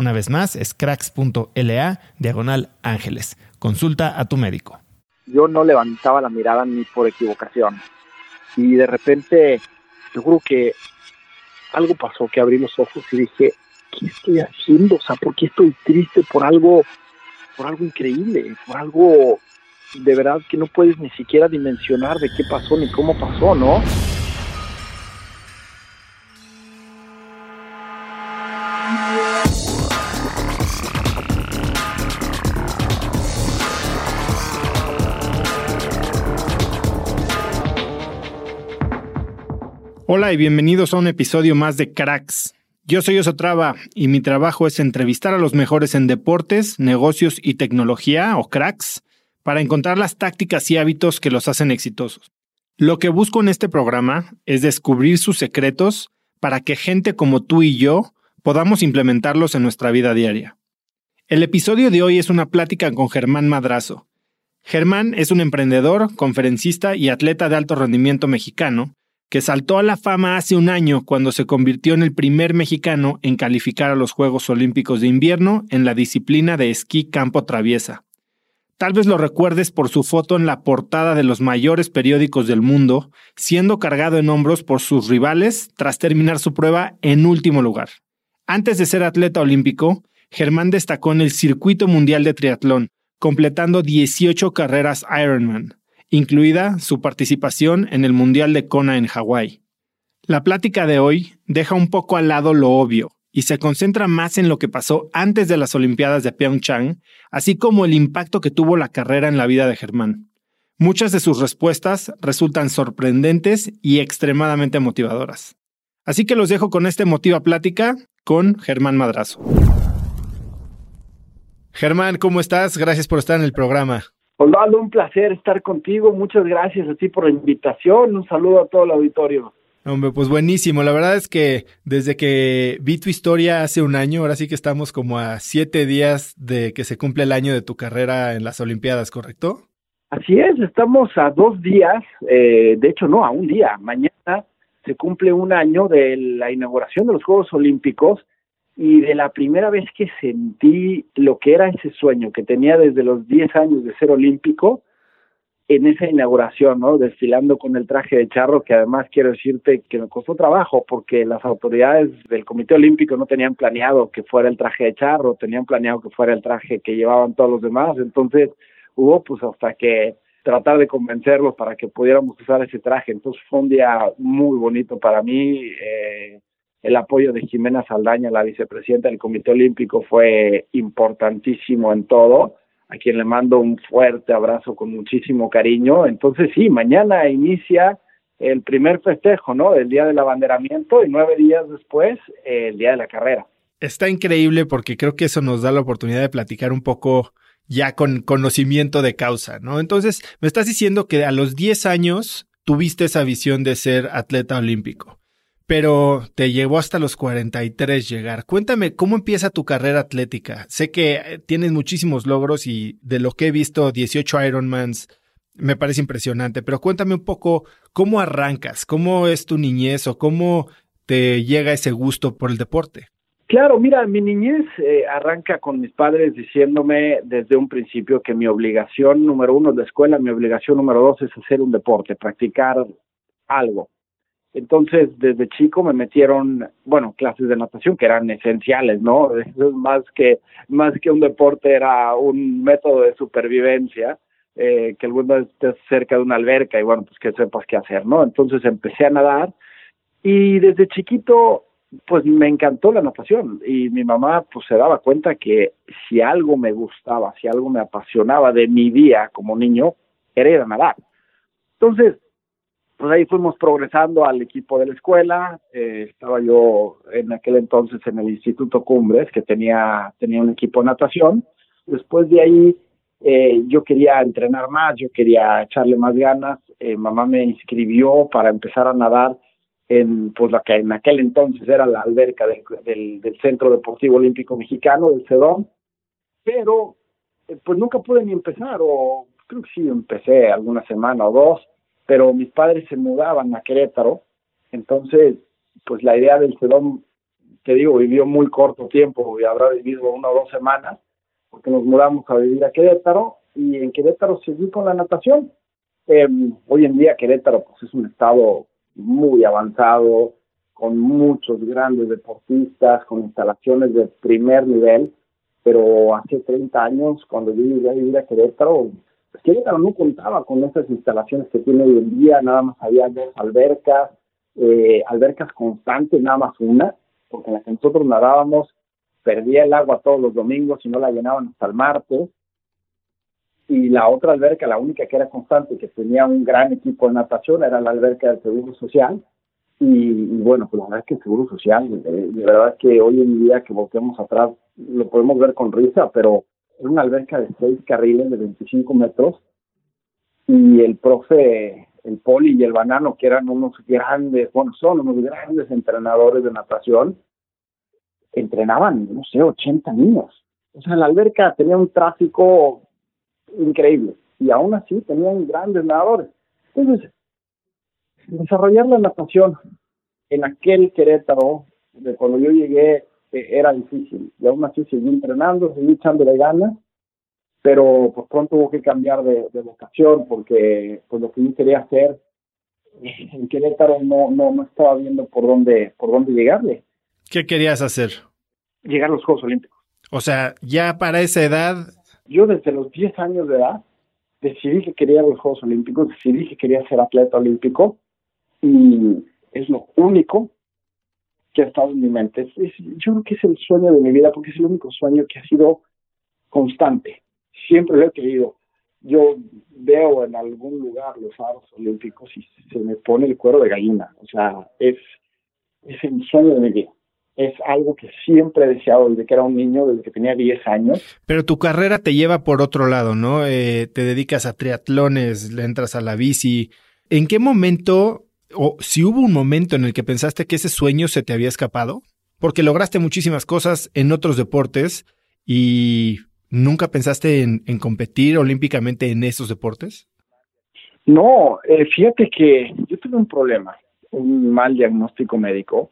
Una vez más, es cracks.la diagonal ángeles. Consulta a tu médico. Yo no levantaba la mirada ni por equivocación. Y de repente, seguro que algo pasó, que abrí los ojos y dije, ¿qué estoy haciendo? O sea, ¿por qué estoy triste por algo, por algo increíble, por algo de verdad que no puedes ni siquiera dimensionar de qué pasó ni cómo pasó, ¿no? Hola y bienvenidos a un episodio más de Cracks. Yo soy Osotrava y mi trabajo es entrevistar a los mejores en deportes, negocios y tecnología, o cracks, para encontrar las tácticas y hábitos que los hacen exitosos. Lo que busco en este programa es descubrir sus secretos para que gente como tú y yo podamos implementarlos en nuestra vida diaria. El episodio de hoy es una plática con Germán Madrazo. Germán es un emprendedor, conferencista y atleta de alto rendimiento mexicano que saltó a la fama hace un año cuando se convirtió en el primer mexicano en calificar a los Juegos Olímpicos de Invierno en la disciplina de esquí campo traviesa. Tal vez lo recuerdes por su foto en la portada de los mayores periódicos del mundo, siendo cargado en hombros por sus rivales tras terminar su prueba en último lugar. Antes de ser atleta olímpico, Germán destacó en el circuito mundial de triatlón, completando 18 carreras Ironman incluida su participación en el Mundial de Kona en Hawái. La plática de hoy deja un poco al lado lo obvio y se concentra más en lo que pasó antes de las Olimpiadas de Pyeongchang, así como el impacto que tuvo la carrera en la vida de Germán. Muchas de sus respuestas resultan sorprendentes y extremadamente motivadoras. Así que los dejo con esta emotiva plática con Germán Madrazo. Germán, ¿cómo estás? Gracias por estar en el programa. Osvaldo, un placer estar contigo. Muchas gracias a ti por la invitación. Un saludo a todo el auditorio. Hombre, pues buenísimo. La verdad es que desde que vi tu historia hace un año, ahora sí que estamos como a siete días de que se cumple el año de tu carrera en las Olimpiadas, ¿correcto? Así es, estamos a dos días, eh, de hecho no, a un día. Mañana se cumple un año de la inauguración de los Juegos Olímpicos y de la primera vez que sentí lo que era ese sueño que tenía desde los 10 años de ser olímpico en esa inauguración, ¿no? Desfilando con el traje de charro, que además quiero decirte que me costó trabajo porque las autoridades del Comité Olímpico no tenían planeado que fuera el traje de charro, tenían planeado que fuera el traje que llevaban todos los demás, entonces hubo pues hasta que tratar de convencerlos para que pudiéramos usar ese traje. Entonces fue un día muy bonito para mí. Eh, el apoyo de Jimena Saldaña, la vicepresidenta del Comité Olímpico, fue importantísimo en todo, a quien le mando un fuerte abrazo con muchísimo cariño. Entonces sí, mañana inicia el primer festejo, ¿no? El día del abanderamiento y nueve días después el día de la carrera. Está increíble porque creo que eso nos da la oportunidad de platicar un poco ya con conocimiento de causa, ¿no? Entonces, me estás diciendo que a los 10 años tuviste esa visión de ser atleta olímpico, pero te llevó hasta los 43 llegar. Cuéntame, ¿cómo empieza tu carrera atlética? Sé que eh, tienes muchísimos logros y de lo que he visto, 18 Ironmans, me parece impresionante, pero cuéntame un poco cómo arrancas, cómo es tu niñez o cómo te llega ese gusto por el deporte. Claro, mira, mi niñez eh, arranca con mis padres diciéndome desde un principio que mi obligación número uno es la escuela, mi obligación número dos es hacer un deporte, practicar algo. Entonces, desde chico me metieron, bueno, clases de natación que eran esenciales, ¿no? Más que, más que un deporte era un método de supervivencia, eh, que el mundo estés cerca de una alberca y bueno, pues que sepas qué hacer, ¿no? Entonces empecé a nadar y desde chiquito pues me encantó la natación y mi mamá pues se daba cuenta que si algo me gustaba, si algo me apasionaba de mi día como niño, era ir a nadar. Entonces, pues ahí fuimos progresando al equipo de la escuela, eh, estaba yo en aquel entonces en el Instituto Cumbres, que tenía, tenía un equipo de natación, después de ahí eh, yo quería entrenar más, yo quería echarle más ganas, eh, mamá me inscribió para empezar a nadar en pues la que en aquel entonces era la alberca del, del, Centro Deportivo Olímpico Mexicano, del CEDOM, pero eh, pues nunca pude ni empezar, o creo que sí empecé alguna semana o dos, pero mis padres se mudaban a Querétaro, entonces pues la idea del CEDOM, te digo, vivió muy corto tiempo, y habrá vivido una o dos semanas, porque nos mudamos a vivir a Querétaro, y en Querétaro seguí con la natación. Eh, hoy en día Querétaro pues es un estado muy avanzado, con muchos grandes deportistas, con instalaciones de primer nivel, pero hace 30 años, cuando yo llegué a vivir a Querétaro, Querétaro no contaba con esas instalaciones que tiene hoy en día, nada más había dos albercas, eh, albercas constantes, nada más una, porque en la que nosotros nadábamos perdía el agua todos los domingos y no la llenaban hasta el martes y la otra alberca, la única que era constante, que tenía un gran equipo de natación, era la alberca del Seguro Social. Y, bueno, pues la verdad es que el Seguro Social, de, verdad que hoy en día que volteamos atrás, lo podemos ver con risa, pero es una alberca de seis carriles de 25 metros y el profe, el poli y el banano, que eran unos grandes, bueno, son unos grandes entrenadores de natación, entrenaban, no sé, 80 niños. O sea, la alberca tenía un tráfico increíble. Y aún así tenían grandes nadadores. Entonces, desarrollar la natación en aquel Querétaro, de cuando yo llegué, eh, era difícil. Y aún así seguí entrenando, seguí echándole ganas, pero pues pronto hubo que cambiar de, vocación porque pues lo que yo quería hacer en Querétaro no, no, no estaba viendo por dónde, por dónde llegarle. ¿Qué querías hacer? Llegar a los Juegos Olímpicos. O sea, ya para esa edad yo desde los 10 años de edad decidí que quería los Juegos Olímpicos, decidí que quería ser atleta olímpico y es lo único que ha estado en mi mente. yo creo que es el sueño de mi vida porque es el único sueño que ha sido constante. Siempre lo he querido. Yo veo en algún lugar los aros olímpicos y se me pone el cuero de gallina. O sea, es, es el sueño de mi vida es algo que siempre he deseado desde que era un niño, desde que tenía 10 años. Pero tu carrera te lleva por otro lado, ¿no? Eh, te dedicas a triatlones, le entras a la bici. ¿En qué momento, o si hubo un momento en el que pensaste que ese sueño se te había escapado? Porque lograste muchísimas cosas en otros deportes y nunca pensaste en, competir olímpicamente en esos deportes. No, eh, fíjate que yo tuve un problema, un mal diagnóstico médico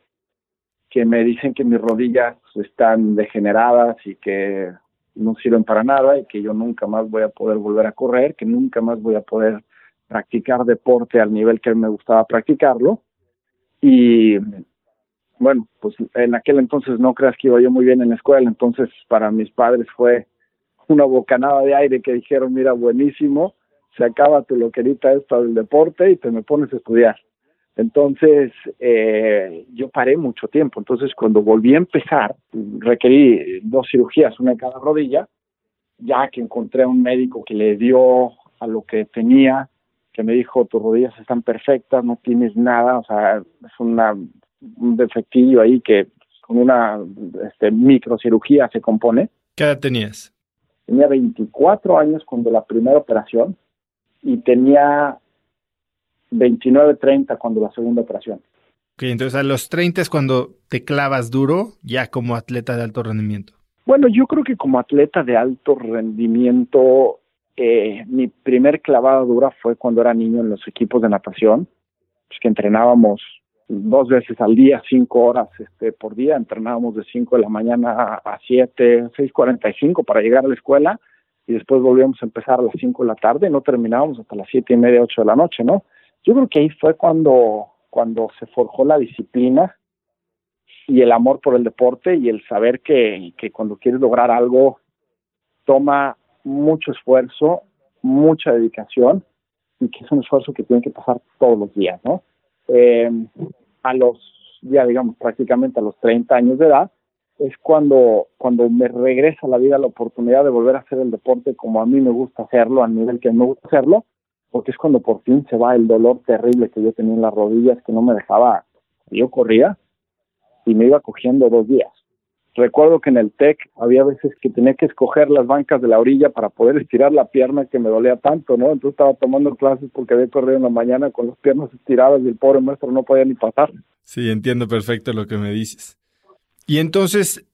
que me dicen que mis rodillas están degeneradas y que no sirven para nada y que yo nunca más voy a poder volver a correr, que nunca más voy a poder practicar deporte al nivel que me gustaba practicarlo. Y bueno, pues en aquel entonces no creas que iba yo muy bien en la escuela, entonces para mis padres fue una bocanada de aire que dijeron, mira, buenísimo, se acaba tu loquerita esta del deporte y te me pones a estudiar. Entonces, eh, yo paré mucho tiempo. Entonces, cuando volví a empezar, requerí dos cirugías, una en cada rodilla, ya que encontré a un médico que le dio a lo que tenía, que me dijo, tus rodillas están perfectas, no tienes nada, o sea, es una, un defectillo ahí que con una este, microcirugía se compone. ¿Qué edad tenías? Tenía 24 años cuando la primera operación y tenía 29, 30 cuando la segunda operación. Ok, entonces a los 30 es cuando te clavas duro ya como atleta de alto rendimiento. Bueno, yo creo que como atleta de alto rendimiento, eh, mi primer clavada dura fue cuando era niño en los equipos de natación, pues que entrenábamos dos veces al día, cinco horas este, por día, entrenábamos de 5 de la mañana a 7, 6.45 para llegar a la escuela y después volvíamos a empezar a las 5 de la tarde y no terminábamos hasta las siete y media, 8 de la noche, ¿no? Yo creo que ahí fue cuando, cuando se forjó la disciplina y el amor por el deporte y el saber que, que cuando quieres lograr algo toma mucho esfuerzo, mucha dedicación y que es un esfuerzo que tiene que pasar todos los días, ¿no? Eh, a los, ya digamos, prácticamente a los 30 años de edad, es cuando, cuando me regresa a la vida la oportunidad de volver a hacer el deporte como a mí me gusta hacerlo, a nivel que me gusta hacerlo, porque es cuando por fin se va el dolor terrible que yo tenía en las rodillas, que no me dejaba, yo corría y me iba cogiendo dos días. Recuerdo que en el TEC había veces que tenía que escoger las bancas de la orilla para poder estirar la pierna que me dolía tanto, ¿no? Entonces estaba tomando clases porque había corrido en la mañana con las piernas estiradas y el pobre maestro no podía ni pasar. Sí, entiendo perfecto lo que me dices. Y entonces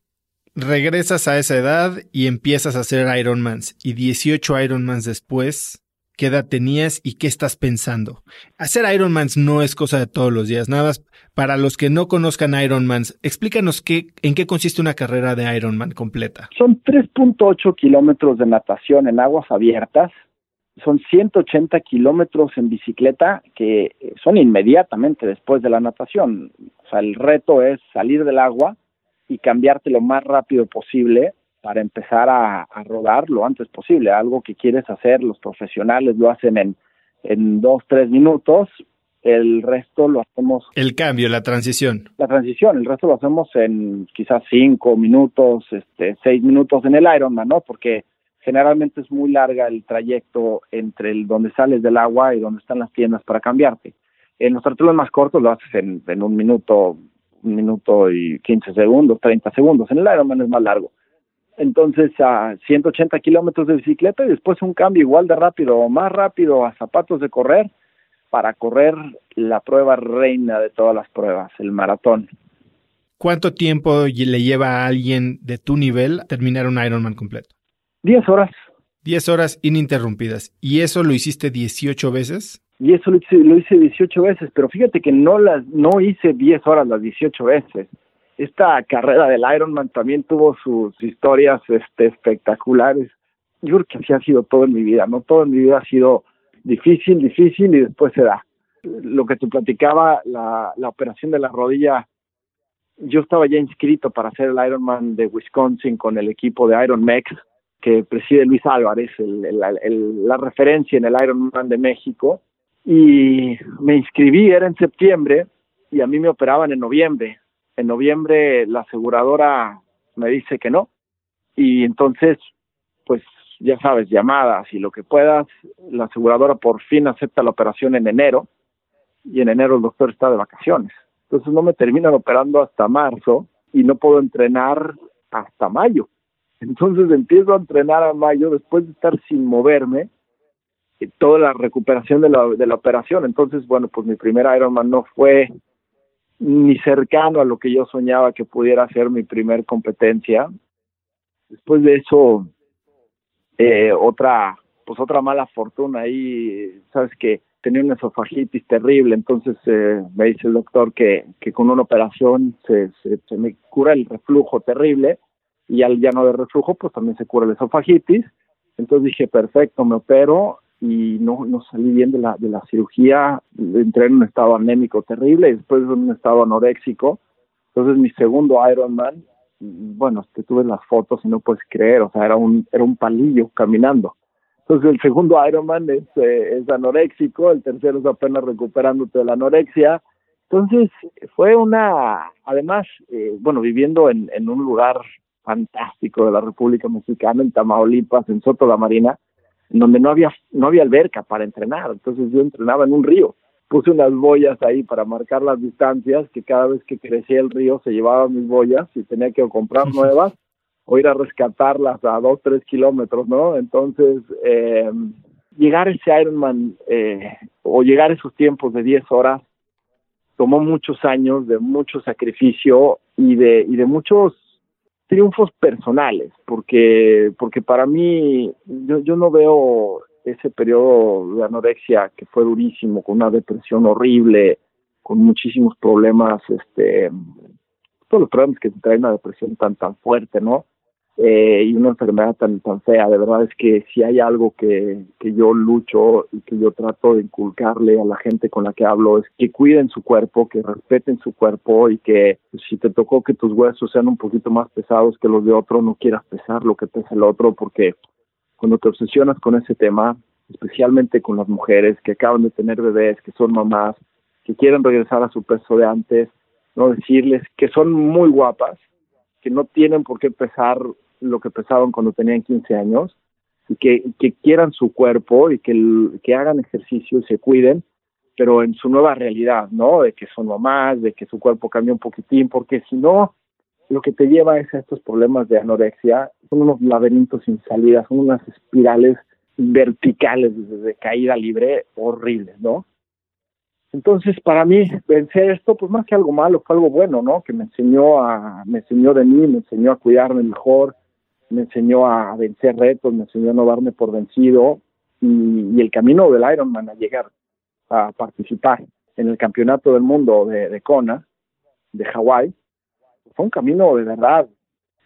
regresas a esa edad y empiezas a hacer Ironmans. Y 18 Ironmans después, ¿qué edad tenías y qué estás pensando? Hacer Ironmans no es cosa de todos los días. Nada más, para los que no conozcan Ironmans, explícanos qué, en qué consiste una carrera de Ironman completa. Son 3.8 kilómetros de natación en aguas abiertas. Son 180 kilómetros en bicicleta que son inmediatamente después de la natación. O sea, el reto es salir del agua y cambiarte lo más rápido posible para empezar a, rodar lo antes posible. Algo que quieres hacer, los profesionales lo hacen en, en dos, tres minutos, el resto lo hacemos. El cambio, la transición. La transición, el resto lo hacemos en quizás cinco minutos, este, seis minutos en el Ironman, ¿no? Porque generalmente es muy larga el trayecto entre el donde sales del agua y donde están las tiendas para cambiarte. En los triatlones más cortos lo haces en, en un minuto, un minuto y 15 segundos, 30 segundos. En el Ironman es más largo. Entonces a 180 kilómetros de bicicleta y después un cambio igual de rápido o más rápido a zapatos de correr para correr la prueba reina de todas las pruebas, el maratón. ¿Cuánto tiempo le lleva a alguien de tu nivel terminar un Ironman completo? 10 horas. 10 horas ininterrumpidas. ¿Y eso lo hiciste 18 veces? y eso lo hice, lo hice 18 veces, pero fíjate que no las no hice 10 horas las 18 veces. Esta carrera del Ironman también tuvo sus historias este, espectaculares. Yo creo que así ha sido todo en mi vida, ¿no? Todo en mi vida ha sido difícil, difícil y después se da. Lo que te platicaba, la, la operación de la rodilla, yo estaba ya inscrito para hacer el Ironman de Wisconsin con el equipo de Iron Mex que preside Luis Álvarez, el, la referencia en el Ironman de México y me inscribí, era en septiembre y a mí me operaban en noviembre. En noviembre la aseguradora me dice que no y entonces, pues ya sabes, llamadas y lo que puedas, la aseguradora por fin acepta la operación en enero y en enero el doctor está de vacaciones. Entonces no me terminan operando hasta marzo y no puedo entrenar hasta mayo. Entonces empiezo a entrenar a mayo después de estar sin moverme toda la recuperación de la, de la operación. Entonces, bueno, pues mi primer Ironman no fue ni cercano a lo que yo soñaba que pudiera ser mi primer competencia. Después de eso, eh, otra, pues otra mala fortuna ahí, sabes que tenía una esofagitis terrible, entonces eh, me dice el doctor que, que con una operación se, se, se me cura el reflujo terrible y al ya no de reflujo, pues también se cura la esofagitis. Entonces dije, perfecto, me opero y no, no salí bien de la, de la cirugía, entré en un estado anémico terrible y después en un estado anoréxico. Entonces mi segundo Ironman, bueno, te tuve las fotos y no puedes creer, o sea, era un, era un palillo caminando. Entonces el segundo Ironman es, eh, es anoréxico, el tercero es apenas recuperándote de la anorexia. Entonces fue una, además, eh, bueno, viviendo en, en un lugar fantástico de la República Mexicana, en Tamaulipas, en Soto la Marina, donde no había, no había alberca para entrenar, entonces yo entrenaba en un río. Puse unas boyas ahí para marcar las distancias, que cada vez que crecía el río se llevaban mis boyas y tenía que comprar nuevas o ir a rescatarlas a dos, tres kilómetros, ¿no? Entonces, eh, llegar a ese Ironman eh, o llegar a esos tiempos de 10 horas tomó muchos años de mucho sacrificio y de, y de muchos triunfos personales, porque, porque para mí yo, yo no veo ese periodo de anorexia que fue durísimo, con una depresión horrible, con muchísimos problemas, este, todos los problemas que trae una depresión tan, tan fuerte, ¿no? Eh, y una enfermedad tan, tan fea. De verdad es que si hay algo que, que yo lucho y que yo trato de inculcarle a la gente con la que hablo es que cuiden su cuerpo, que respeten su cuerpo y que pues, si te tocó que tus huesos sean un poquito más pesados que los de otro, no quieras pesar lo que pesa el otro porque cuando te obsesionas con ese tema, especialmente con las mujeres que acaban de tener bebés, que son mamás, que quieren regresar a su peso de antes, no decirles que son muy guapas, que no tienen por qué pesar lo que pesaban cuando tenían 15 años y que, que quieran su cuerpo y que, hagan ejercicio y se cuiden, pero en su nueva realidad, ¿no? De que son mamás, de que su cuerpo cambia un poquitín, porque si no, lo que te lleva es a estos problemas de anorexia, son unos laberintos sin salida, son unas espirales verticales de caída libre horribles, ¿no? Entonces, para mí, vencer esto, pues más que algo malo, fue algo bueno, ¿no? Que me enseñó a, me enseñó de mí, me enseñó a cuidarme mejor, me enseñó a vencer retos, me enseñó a no darme por vencido y, el camino del Ironman a llegar a participar en el campeonato del mundo de, de Kona, de Hawái, fue un camino de verdad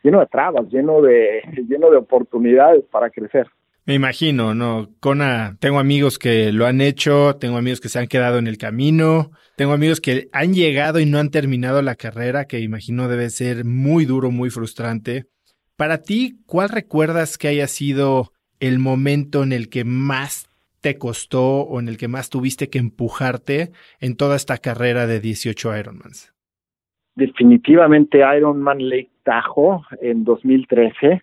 lleno de trabas, lleno de, lleno de oportunidades para crecer. Me imagino, ¿no? Kona, tengo amigos que lo han hecho, tengo amigos que se han quedado en el camino, tengo amigos que han llegado y no han terminado la carrera, que imagino debe ser muy duro, muy frustrante. Para ti, ¿cuál recuerdas que haya sido el momento en el que más te costó o en el que más tuviste que empujarte en toda esta carrera de 18 Ironmans? Definitivamente Ironman Lake Tahoe en 2013,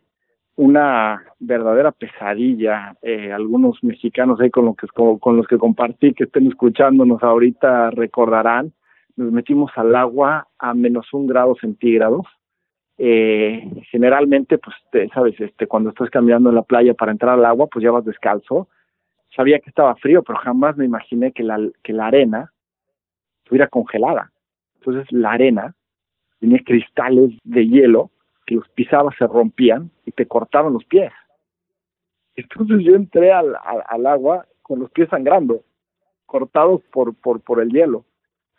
una verdadera pesadilla. Eh, algunos mexicanos ahí con, que, con los que compartí, que estén escuchándonos ahorita, recordarán, nos metimos al agua a menos un grado centígrados eh, generalmente, pues, te, sabes, este, cuando estás caminando en la playa para entrar al agua, pues ya vas descalzo. Sabía que estaba frío, pero jamás me imaginé que la, que la arena estuviera congelada. Entonces, la arena tenía cristales de hielo que los pisabas se rompían y te cortaban los pies. Entonces yo entré al, al, al agua con los pies sangrando, cortados por, por, por el hielo.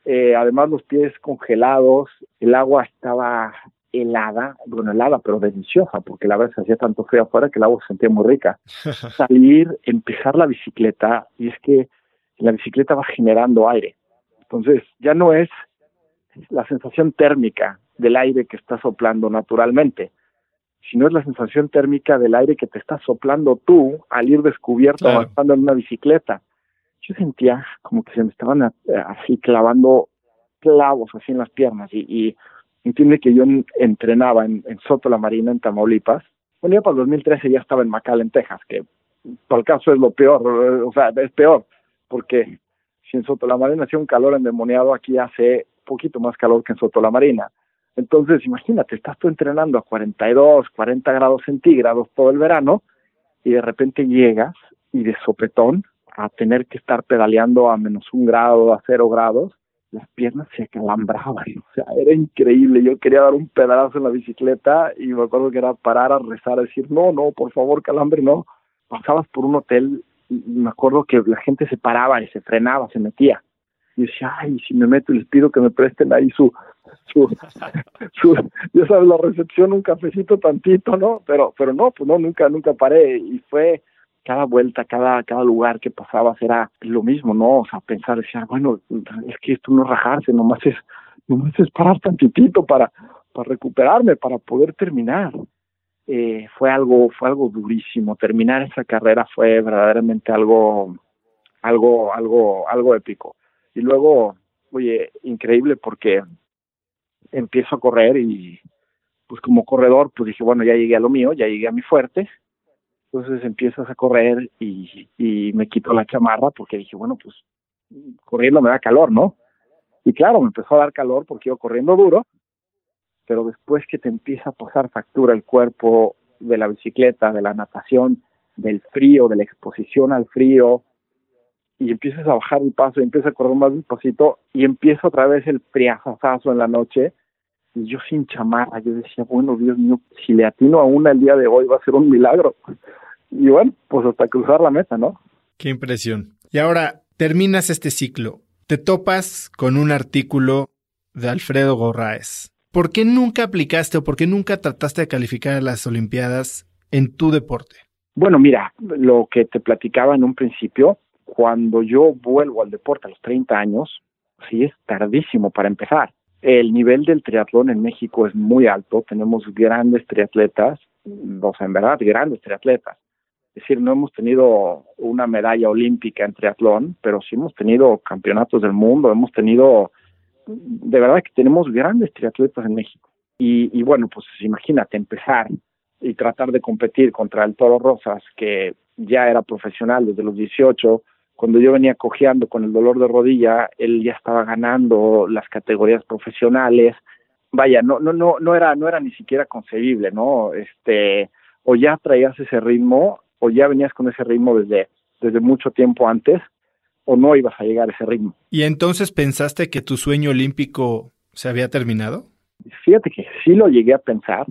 Eh, además los pies congelados, el agua estaba helada, bueno, helada, pero deliciosa, porque la verdad se hacía tanto frío afuera que el agua se sentía muy rica. Salir, empezar la bicicleta, y es que la bicicleta va generando aire. Entonces, ya no es la sensación térmica del aire que está soplando naturalmente, sino es la sensación térmica del aire que te está soplando tú al ir descubierto avanzando en una bicicleta. Yo sentía como que se me estaban eh, así clavando clavos así en las piernas y, y Entiende que yo entrenaba en, Soto la Marina, en Tamaulipas. Bueno, ya para el 2013 ya estaba en McAllen, Texas, que por el caso es lo peor, o sea, es peor, porque si en Soto la Marina hacía un calor endemoniado, aquí hace poquito más calor que en Soto la Marina. Entonces, imagínate, estás tú entrenando a 42, 40 grados centígrados todo el verano y de repente llegas y de sopetón a tener que estar pedaleando a menos un grado, a cero grados, las piernas se acalambraban, o sea, era increíble, yo quería dar un pedazo en la bicicleta y me acuerdo que era parar a rezar, a decir, no, no, por favor, calambre, no. Pasabas por un hotel y me acuerdo que la gente se paraba y se frenaba, se metía. Y decía, ay, si me meto y les pido que me presten ahí su, su, su, ya sabes, la recepción, un cafecito tantito, ¿no? Pero, pero no, pues no, nunca, nunca paré y fue, cada vuelta, cada, cada lugar que pasabas era lo mismo, ¿no? O sea, pensar, decía, bueno, es que esto no rajarse, nomás es, nomás es parar tantitito para, para recuperarme, para poder terminar. eh, fue algo, fue algo durísimo. Terminar esa carrera fue verdaderamente algo, algo, algo, algo épico. Y luego, oye, increíble porque empiezo a correr y pues como corredor, pues dije, bueno, ya llegué a lo mío, ya llegué a mi fuerte. Entonces empiezas a correr y, me quito la chamarra porque dije, bueno, pues corriendo me da calor, ¿no? Y claro, me empezó a dar calor porque iba corriendo duro, pero después que te empieza a pasar factura el cuerpo de la bicicleta, de la natación, del frío, de la exposición al frío, y empiezas a bajar el paso y empiezas a correr más despacito y empieza otra vez el friazazazo en la noche y yo sin chamarra, yo decía, bueno, Dios mío, si le atino a una el día de hoy va a ser un milagro. Y bueno, pues hasta cruzar la meta, ¿no? Qué impresión. Y ahora terminas este ciclo, te topas con un artículo de Alfredo Gorraes. ¿Por qué nunca aplicaste o por qué nunca trataste de calificar a las Olimpiadas en tu deporte? Bueno, mira, lo que te platicaba en un principio, cuando yo vuelvo al deporte a los 30 años, sí es tardísimo para empezar. El nivel del triatlón en México es muy alto, tenemos grandes triatletas, o sea, en verdad, grandes triatletas. Es decir, no hemos tenido una medalla olímpica en triatlón, pero sí hemos tenido campeonatos del mundo, hemos tenido, de verdad que tenemos grandes triatletas en México. Y, y bueno, pues imagínate empezar y tratar de competir contra el Toro Rosas, que ya era profesional desde los 18, cuando yo venía cojeando con el dolor de rodilla, él ya estaba ganando las categorías profesionales. Vaya, no, no, no, no era, no era ni siquiera concebible, ¿no? Este, o ya traías ese ritmo, o ya venías con ese ritmo desde, desde mucho tiempo antes, o no ibas a llegar a ese ritmo. ¿Y entonces pensaste que tu sueño olímpico se había terminado? Fíjate que sí lo llegué a pensar,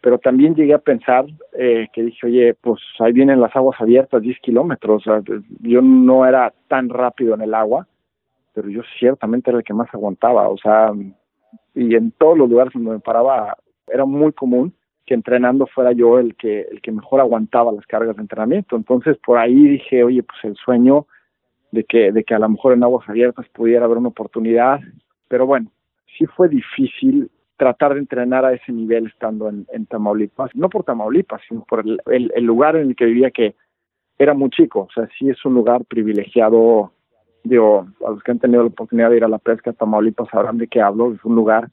pero también llegué a pensar eh, que dije, oye, pues ahí vienen las aguas abiertas, 10 kilómetros, o sea, yo no era tan rápido en el agua, pero yo ciertamente era el que más aguantaba, o sea, y en todos los lugares donde me paraba era muy común que entrenando fuera yo el que el que mejor aguantaba las cargas de entrenamiento, entonces por ahí dije, oye, pues el sueño de que de que a lo mejor en aguas abiertas pudiera haber una oportunidad, pero bueno, sí fue difícil tratar de entrenar a ese nivel estando en, en Tamaulipas, no por Tamaulipas, sino por el, el, lugar en el que vivía que era muy chico, o sea, sí es un lugar privilegiado, digo, a los que han tenido la oportunidad de ir a la pesca Tamaulipas sabrán de qué hablo, es un lugar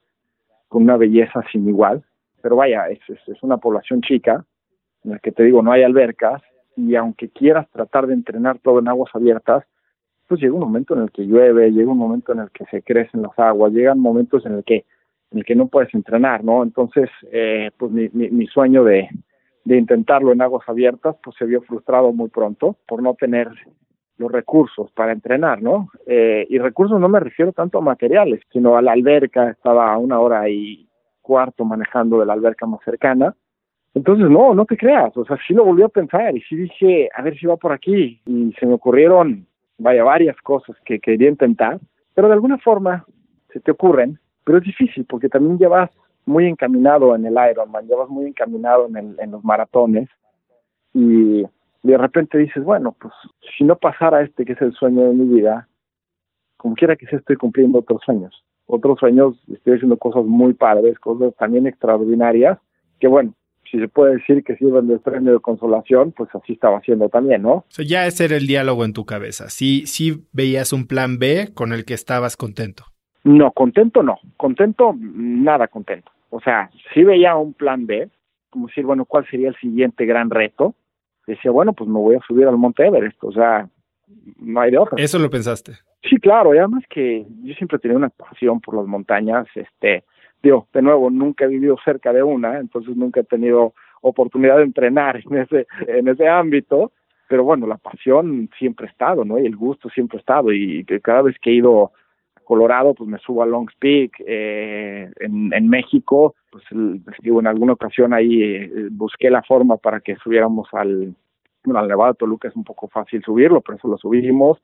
con una belleza sin igual, pero vaya, es, es, una población chica, en la que te digo, no hay albercas, y aunque quieras tratar de entrenar todo en aguas abiertas, pues llega un momento en el que llueve, llega un momento en el que se crecen las aguas, llegan momentos en el que en el que no puedes entrenar, ¿no? Entonces, eh, pues mi, mi, mi sueño de, de intentarlo en aguas abiertas, pues se vio frustrado muy pronto por no tener los recursos para entrenar, ¿no? Eh, y recursos no me refiero tanto a materiales, sino a la alberca, estaba a una hora y cuarto manejando de la alberca más cercana. Entonces, no, no te creas, o sea, sí lo volví a pensar y sí dije, a ver si va por aquí. Y se me ocurrieron, vaya, varias cosas que quería intentar, pero de alguna forma se te ocurren pero es difícil porque también llevas muy encaminado en el Ironman, llevas muy encaminado en, en los maratones y de repente dices, bueno, pues si no pasara este que es el sueño de mi vida, como quiera que sea, estoy cumpliendo otros sueños. Otros sueños, estoy haciendo cosas muy padres, cosas también extraordinarias, que bueno, si se puede decir que sirven de premio de consolación, pues así estaba haciendo también, ¿no? O sea, ya ese era el diálogo en tu cabeza. Sí, sí veías un plan B con el que estabas contento. No, contento no, contento, nada contento. O sea, sí veía un plan B, como decir, bueno, ¿cuál sería el siguiente gran reto? Decía, bueno, pues me voy a subir al Monte Everest, o sea, no hay de otra. ¿Eso lo pensaste? Sí, claro, y además que yo siempre he tenido una pasión por las montañas, este, digo, de nuevo, nunca he vivido cerca de una, entonces nunca he tenido oportunidad de entrenar en ese, en ese ámbito, pero bueno, la pasión siempre ha estado, ¿no? Y el gusto siempre ha estado, y cada vez que he ido Colorado, pues me subo a Long Peak, eh, en, en, México, pues digo, en alguna ocasión ahí eh, busqué la forma para que subiéramos al, bueno, al Nevado de Toluca es un poco fácil subirlo, por eso lo subimos,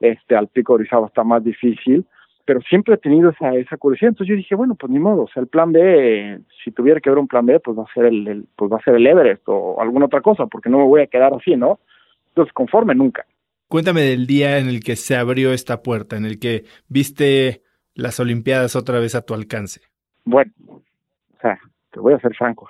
este, al Pico de Orizaba está más difícil, pero siempre he tenido esa, esa curiosidad, entonces yo dije, bueno, pues ni modo, o sea, el plan B, si tuviera que haber un plan B, pues va a ser el, el pues va a ser el Everest o alguna otra cosa, porque no me voy a quedar así, ¿no? Entonces, conforme nunca. Cuéntame del día en el que se abrió esta puerta, en el que viste las Olimpiadas otra vez a tu alcance. Bueno, o sea, te voy a ser franco.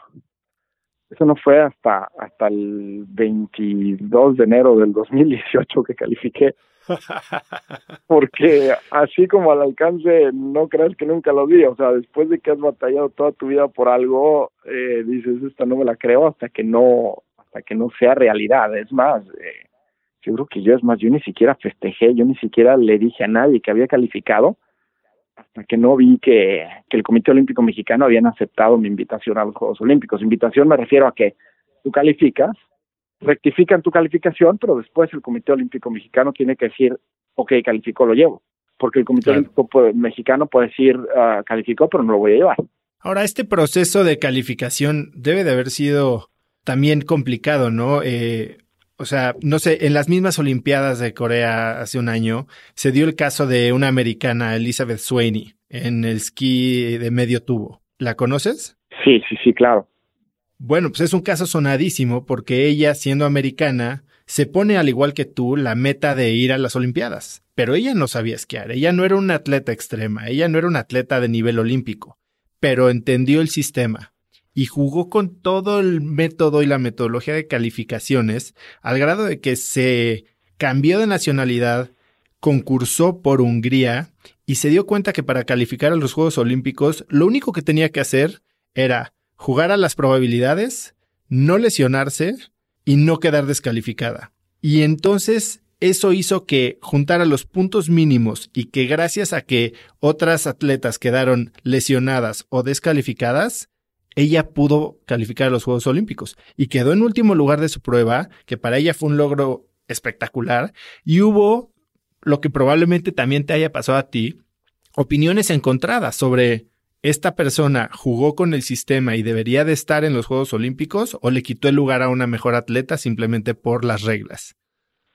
Eso no fue hasta, hasta el 22 de enero del 2018 que califiqué. Porque así como al alcance, no crees que nunca lo vi. O sea, después de que has batallado toda tu vida por algo, eh, dices, esta no me la creo hasta que no, hasta que no sea realidad. Es más, eh, seguro que yo, es más, yo ni siquiera festejé, yo ni siquiera le dije a nadie que había calificado hasta que no vi que, que el Comité Olímpico Mexicano habían aceptado mi invitación a los Juegos Olímpicos. Invitación me refiero a que tú calificas, rectifican tu calificación, pero después el Comité Olímpico Mexicano tiene que decir, ok, calificó, lo llevo. Porque el Comité Olímpico Mexicano puede decir, uh, calificó, pero no lo voy a llevar. Ahora, este proceso de calificación debe de haber sido también complicado, ¿no? Eh, o sea, no sé, en las mismas Olimpiadas de Corea hace un año se dio el caso de una americana, Elizabeth Sweeney, en el esquí de medio tubo. ¿La conoces? Sí, sí, sí, claro. Bueno, pues es un caso sonadísimo porque ella, siendo americana, se pone al igual que tú la meta de ir a las Olimpiadas. Pero ella no sabía esquiar, ella no era una atleta extrema, ella no era una atleta de nivel olímpico, pero entendió el sistema y jugó con todo el método y la metodología de calificaciones al grado de que se cambió de nacionalidad, concursó por Hungría y se dio cuenta que para calificar a los Juegos Olímpicos lo único que tenía que hacer era jugar a las probabilidades, no lesionarse y no quedar descalificada. Y entonces eso hizo que juntara los puntos mínimos y que gracias a que otras atletas quedaron lesionadas o descalificadas, ella pudo calificar a los Juegos Olímpicos y quedó en último lugar de su prueba, que para ella fue un logro espectacular, y hubo lo que probablemente también te haya pasado a ti, opiniones encontradas sobre esta persona jugó con el sistema y debería de estar en los Juegos Olímpicos o le quitó el lugar a una mejor atleta simplemente por las reglas.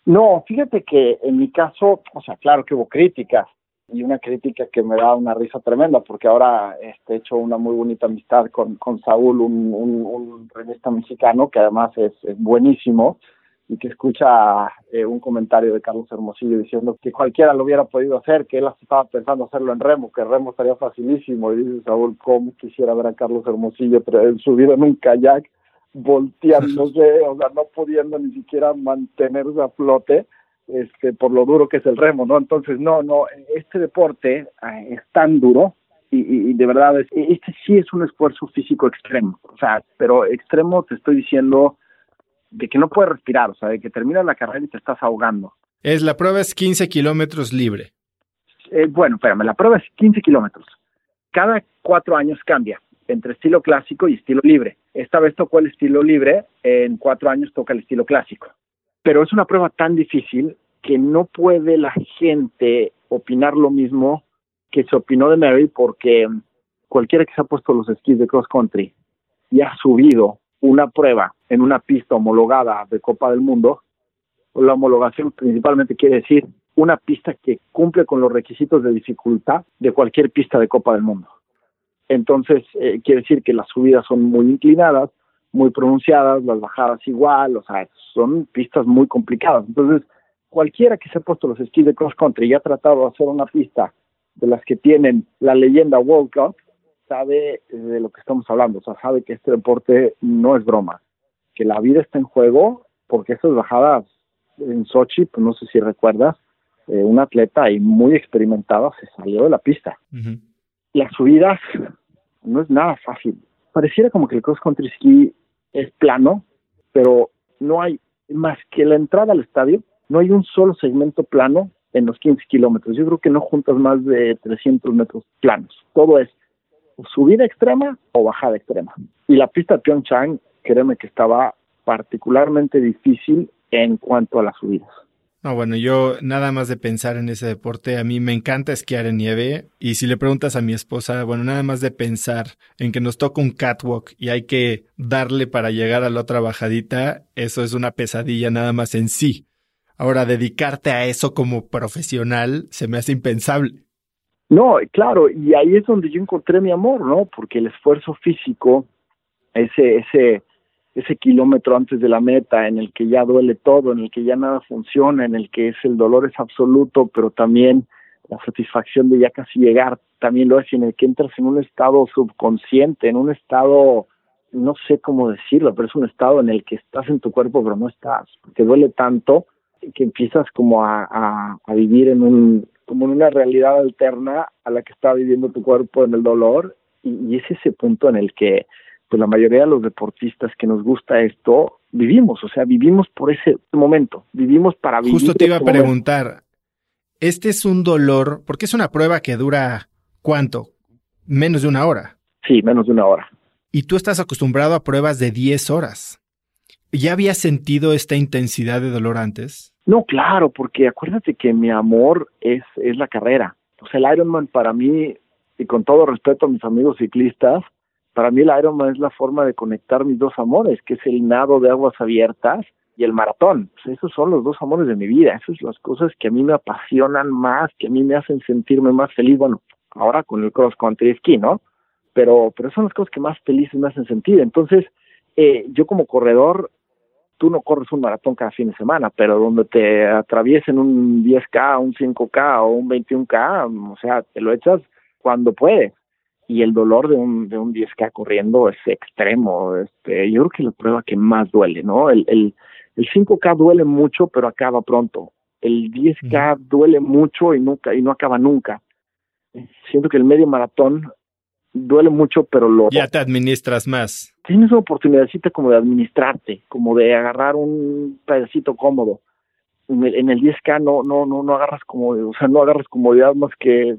No, fíjate que en mi caso, o sea, claro que hubo críticas, y una crítica que me da una risa tremenda porque ahora este, he hecho una muy bonita amistad con, con Saúl, un, un, revista mexicano que además es, buenísimo y que escucha eh, un comentario de Carlos Hermosillo diciendo que cualquiera lo hubiera podido hacer, que él estaba pensando hacerlo en remo, que remo estaría facilísimo. Y dice Saúl, ¿cómo quisiera ver a Carlos Hermosillo subido en un kayak, volteándose, o sea, no pudiendo ni siquiera mantenerse a flote? Este, por lo duro que es el remo, ¿no? Entonces, no, no, este deporte eh, es tan duro y, de verdad, es, este sí es un esfuerzo físico extremo, o sea, pero extremo te estoy diciendo de que no puedes respirar, o sea, de que terminas la carrera y te estás ahogando. Es, la prueba es 15 kilómetros libre. Eh, bueno, espérame, la prueba es 15 kilómetros. Cada cuatro años cambia entre estilo clásico y estilo libre. Esta vez tocó el estilo libre, en cuatro años toca el estilo clásico pero es una prueba tan difícil que no puede la gente opinar lo mismo que se opinó de Mary porque cualquiera que se ha puesto los esquís de cross country y ha subido una prueba en una pista homologada de Copa del Mundo, la homologación principalmente quiere decir una pista que cumple con los requisitos de dificultad de cualquier pista de Copa del Mundo. Entonces, eh, quiere decir que las subidas son muy inclinadas, muy pronunciadas, las bajadas igual, o sea, son pistas muy complicadas. Entonces, cualquiera que se ha puesto los esquís de cross country y ha tratado de hacer una pista de las que tienen la leyenda World Cup, sabe de lo que estamos hablando, o sea, sabe que este deporte no es broma, que la vida está en juego, porque esas bajadas en Sochi, pues no sé si recuerdas, eh, un atleta muy experimentada se salió de la pista. Las subidas no es nada fácil. Pareciera como que el cross country ski es plano, pero no hay más que la entrada al estadio, no hay un solo segmento plano en los 15 kilómetros. Yo creo que no juntas más de 300 metros planos. Todo es subida extrema o bajada extrema. Y la pista de Pyeongchang, créeme que estaba particularmente difícil en cuanto a las subidas. No, bueno, yo nada más de pensar en ese deporte, a mí me encanta esquiar en nieve y si le preguntas a mi esposa, bueno, nada más de pensar en que nos toca un catwalk y hay que darle para llegar a la otra bajadita, eso es una pesadilla nada más en sí. Ahora, dedicarte a eso como profesional se me hace impensable. No, claro, y ahí es donde yo encontré mi amor, ¿no? Porque el esfuerzo físico, ese, ese, ese kilómetro antes de la meta en el que ya duele todo, en el que ya nada funciona, en el que es el dolor es absoluto, pero también la satisfacción de ya casi llegar también lo es, en el que entras en un estado subconsciente, en un estado no sé cómo decirlo, pero es un estado en el que estás en tu cuerpo, pero no estás, porque duele tanto que empiezas como a, a, vivir en un, como en una realidad alterna a la que está viviendo tu cuerpo en el dolor, y, y es ese punto en el que pues la mayoría de los deportistas que nos gusta esto vivimos, o sea, vivimos por ese momento, vivimos para vivir. Justo te iba a preguntar, este es un dolor, porque es una prueba que dura ¿cuánto? Menos de una hora. Sí, menos de una hora. Y tú estás acostumbrado a pruebas de 10 horas. ¿Ya habías sentido esta intensidad de dolor antes? No, claro, porque acuérdate que mi amor es, es la carrera. O sea, el Ironman para mí, y con todo respeto a mis amigos ciclistas, para mí el Ironman es la forma de conectar mis dos amores, que es el nado de aguas abiertas y el maratón. esos son los dos amores de mi vida. Esas son las cosas que a mí me apasionan más, que a mí me hacen sentirme más feliz. Bueno, ahora con el cross country ski, ¿no? Pero, pero son las cosas que más felices me hacen sentir. Entonces, eh, yo como corredor, tú no corres un maratón cada fin de semana, pero donde te atraviesen un 10K, un 5K o un 21K, o sea, te lo echas cuando puedes y el dolor de un, de un 10K corriendo es extremo. Este, yo creo que la prueba que más duele, ¿no? El, el, el 5K duele mucho, pero acaba pronto. El 10K duele mucho y nunca y no acaba nunca. Siento que el medio maratón duele mucho, pero lo... Ya te administras más. Tienes una oportunidadcita como de administrarte, como de agarrar un pedacito cómodo. En el, en el 10K no, no, no, no agarras como, o sea, no agarras comodidad más que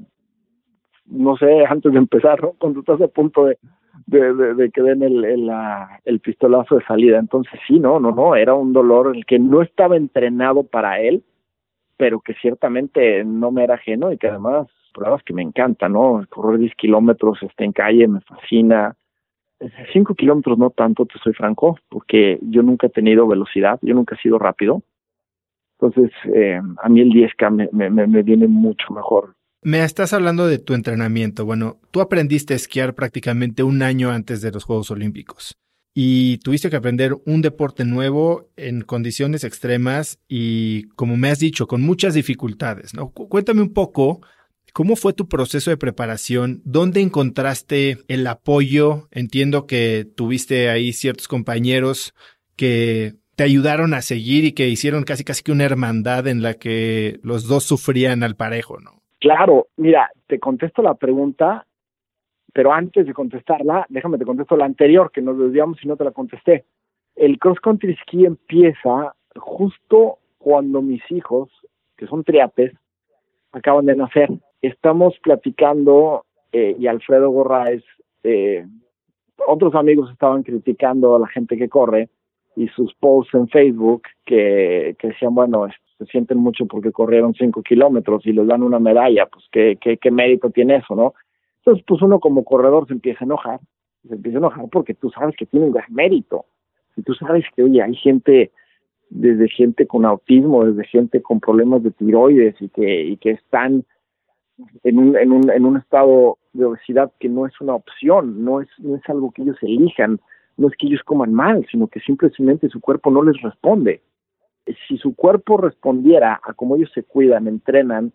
no sé, antes de empezar, ¿no? Cuando estás a punto de, de, de, que den el, el, el, pistolazo de salida. Entonces sí, no, no, no, era un dolor el que no estaba entrenado para él, pero que ciertamente no me era ajeno y que además pruebas que me encanta, ¿no? Correr 10 kilómetros este, en calle me fascina. 5 kilómetros no tanto, te soy franco, porque yo nunca he tenido velocidad, yo nunca he sido rápido. Entonces, eh, a mí el 10K me, me, me viene mucho mejor me estás hablando de tu entrenamiento. Bueno, tú aprendiste a esquiar prácticamente un año antes de los Juegos Olímpicos y tuviste que aprender un deporte nuevo en condiciones extremas y, como me has dicho, con muchas dificultades. ¿no? Cuéntame un poco cómo fue tu proceso de preparación, dónde encontraste el apoyo. Entiendo que tuviste ahí ciertos compañeros que te ayudaron a seguir y que hicieron casi casi que una hermandad en la que los dos sufrían al parejo, ¿no? Claro, mira, te contesto la pregunta, pero antes de contestarla, déjame te contesto la anterior, que nos desviamos y no te la contesté. El cross country ski empieza justo cuando mis hijos, que son triapes, acaban de nacer. Estamos platicando eh, y Alfredo Gorraes, eh, otros amigos estaban criticando a la gente que corre y sus posts en Facebook que, que decían, bueno, se sienten mucho porque corrieron cinco kilómetros y les dan una medalla, pues qué, qué, qué mérito tiene eso, ¿no? Entonces, pues uno como corredor se empieza a enojar, se empieza a enojar porque tú sabes que tiene un gran mérito, y tú sabes que, oye, hay gente, desde gente con autismo, desde gente con problemas de tiroides y que, y que están en un, en un, en un estado de obesidad que no es una opción, no es, no es algo que ellos elijan, no es que ellos coman mal, sino que simplemente su cuerpo no les responde. Si su cuerpo respondiera a cómo ellos se cuidan, entrenan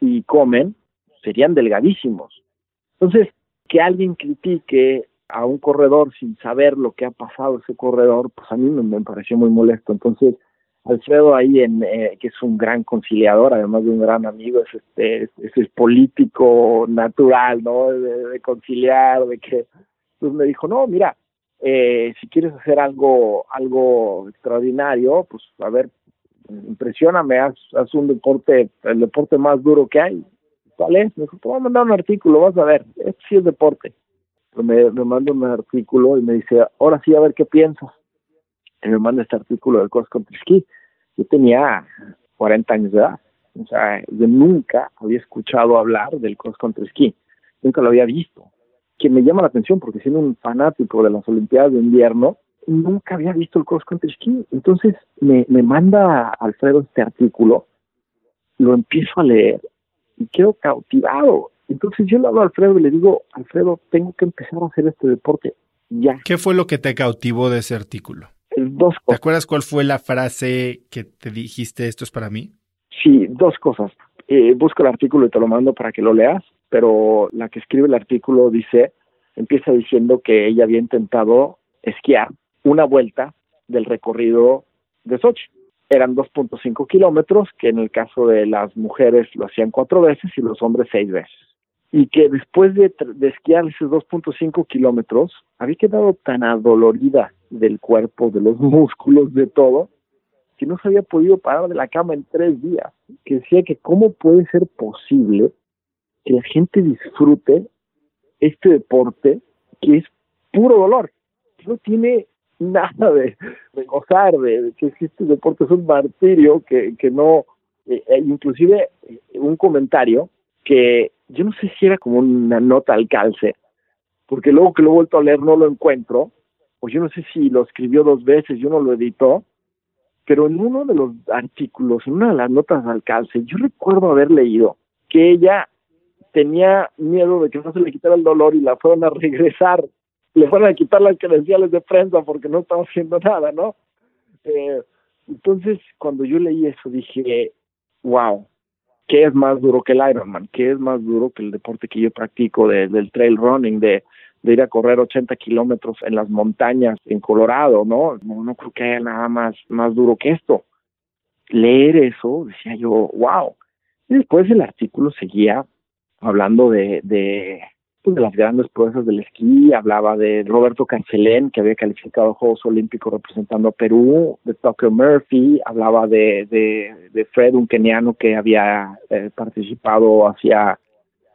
y comen, serían delgadísimos. Entonces, que alguien critique a un corredor sin saber lo que ha pasado ese corredor, pues a mí me, pareció muy molesto. Entonces, Alfredo ahí, en, eh, que es un gran conciliador, además de un gran amigo, es este es, político natural, ¿no? De, de, conciliar, de que, pues me dijo, no, mira, eh, si quieres hacer algo, algo extraordinario, pues a ver, impresioname, haz, haz un deporte, el deporte más duro que hay. ¿Cuál Me dijo, te voy a mandar un artículo, vas a ver, esto sí es deporte. Me, me manda un artículo y me dice, ahora sí, a ver qué piensas. Y me manda este artículo del cross country ski. Yo tenía 40 años de edad. O sea, yo nunca había escuchado hablar del cross country ski. Nunca lo había visto que me llama la atención porque siendo un fanático de las Olimpiadas de invierno, nunca había visto el cross country ski. Entonces me, me manda Alfredo este artículo, lo empiezo a leer y quedo cautivado. Entonces yo le hablo a Alfredo y le digo, Alfredo, tengo que empezar a hacer este deporte ya. ¿Qué fue lo que te cautivó de ese artículo? Dos cosas. ¿Te acuerdas cuál fue la frase que te dijiste, esto es para mí? Sí, dos cosas. Eh, busco el artículo y te lo mando para que lo leas pero la que escribe el artículo dice, empieza diciendo que ella había intentado esquiar una vuelta del recorrido de Sochi. Eran 2.5 kilómetros, que en el caso de las mujeres lo hacían cuatro veces y los hombres seis veces. Y que después de, de esquiar esos 2.5 kilómetros, había quedado tan adolorida del cuerpo, de los músculos, de todo, que no se había podido parar de la cama en tres días. Que decía que cómo puede ser posible que la gente disfrute este deporte que es puro dolor, que no tiene nada de, gozar, de, que este deporte es un martirio, que, que no, eh, eh, inclusive eh, un comentario que yo no sé si era como una nota al calce, porque luego que lo he vuelto a leer no lo encuentro, o yo no sé si lo escribió dos veces y uno lo editó, pero en uno de los artículos, en una de las notas al calce, yo recuerdo haber leído que ella tenía miedo de que no se le quitara el dolor y la fueron a regresar, le fueron a quitar las credenciales de prensa porque no estaba haciendo nada, ¿no? Eh, entonces, cuando yo leí eso, dije, wow, ¿qué es más duro que el Ironman? ¿Qué es más duro que el deporte que yo practico de, del trail running, de, de ir a correr 80 kilómetros en las montañas en Colorado, ¿no? ¿no? No creo que haya nada más, más duro que esto. Leer eso, decía yo, wow. Y después el artículo seguía hablando de, de, pues de las grandes proezas del esquí, hablaba de Roberto Cancelén, que había calificado a Juegos Olímpicos representando a Perú, de Tucker Murphy, hablaba de, de, de Fred, un keniano que había eh, participado hacia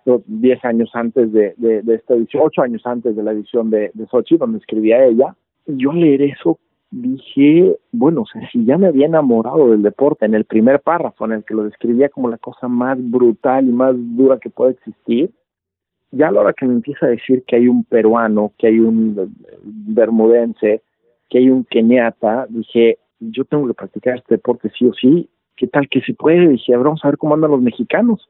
10 años antes de, de, de, esta edición, 8 años antes de la edición de, de Sochi, donde escribía ella. Yo leer eso dije, bueno, o sea, si ya me había enamorado del deporte en el primer párrafo en el que lo describía como la cosa más brutal y más dura que puede existir, ya a la hora que me empieza a decir que hay un peruano, que hay un bermudense, que hay un keniata, dije, yo tengo que practicar este deporte sí o sí, ¿qué tal que se puede? Dije, vamos a ver cómo andan los mexicanos.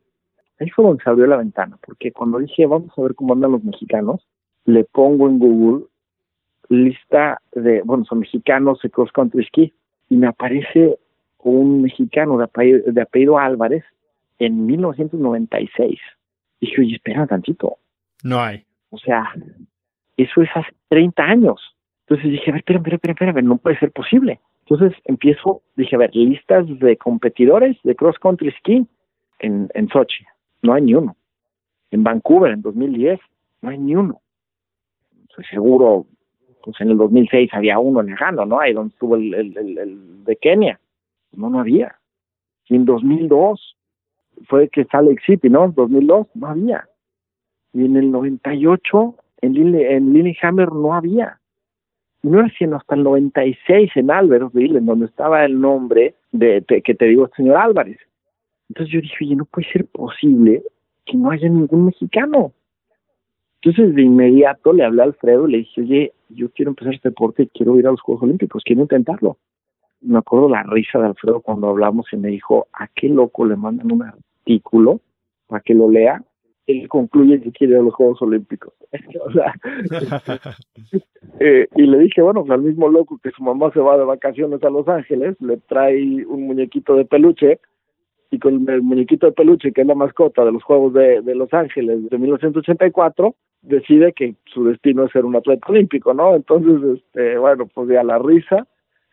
Ahí fue donde se abrió la ventana, porque cuando dije, vamos a ver cómo andan los mexicanos, le pongo en Google lista de, bueno, son mexicanos de cross country ski, y me aparece un mexicano de apellido, de apellido Álvarez en 1996. Dije, oye, espera tantito. No hay. O sea, eso es hace 30 años. Entonces dije, a ver, espera, espera, espera, espera, no puede ser posible. Entonces empiezo, dije, a ver, listas de competidores de cross country ski en, en Sochi. No hay ni uno. En Vancouver, en 2010, no hay ni uno. Estoy seguro, pues en el 2006 había uno lejano, ¿no? Ahí donde estuvo el, de Kenia. No, no había. Y en 2002 fue que sale City, ¿no? 2002 no había. Y en el 98 en, Lille, en Lillehammer no había. Y no era sino hasta el 96 en Albertville, en donde estaba el nombre de, que te digo, señor Álvarez. Entonces yo dije, oye, no puede ser posible que no haya ningún mexicano. Entonces de inmediato le hablé a Alfredo y le dije, oye, yo quiero empezar este deporte, quiero ir a los Juegos Olímpicos, quiero intentarlo. Me acuerdo la risa de Alfredo cuando hablamos y me dijo, ¿a qué loco le mandan un artículo para que lo lea? Él concluye que quiere ir a los Juegos Olímpicos. sea, eh, y le dije, bueno, pues al mismo loco que su mamá se va de vacaciones a Los Ángeles, le trae un muñequito de peluche y con el muñequito de peluche, que es la mascota de los Juegos de, de Los Ángeles de 1984, decide que su destino es ser un atleta olímpico, ¿no? Entonces, este, bueno, pues ya la risa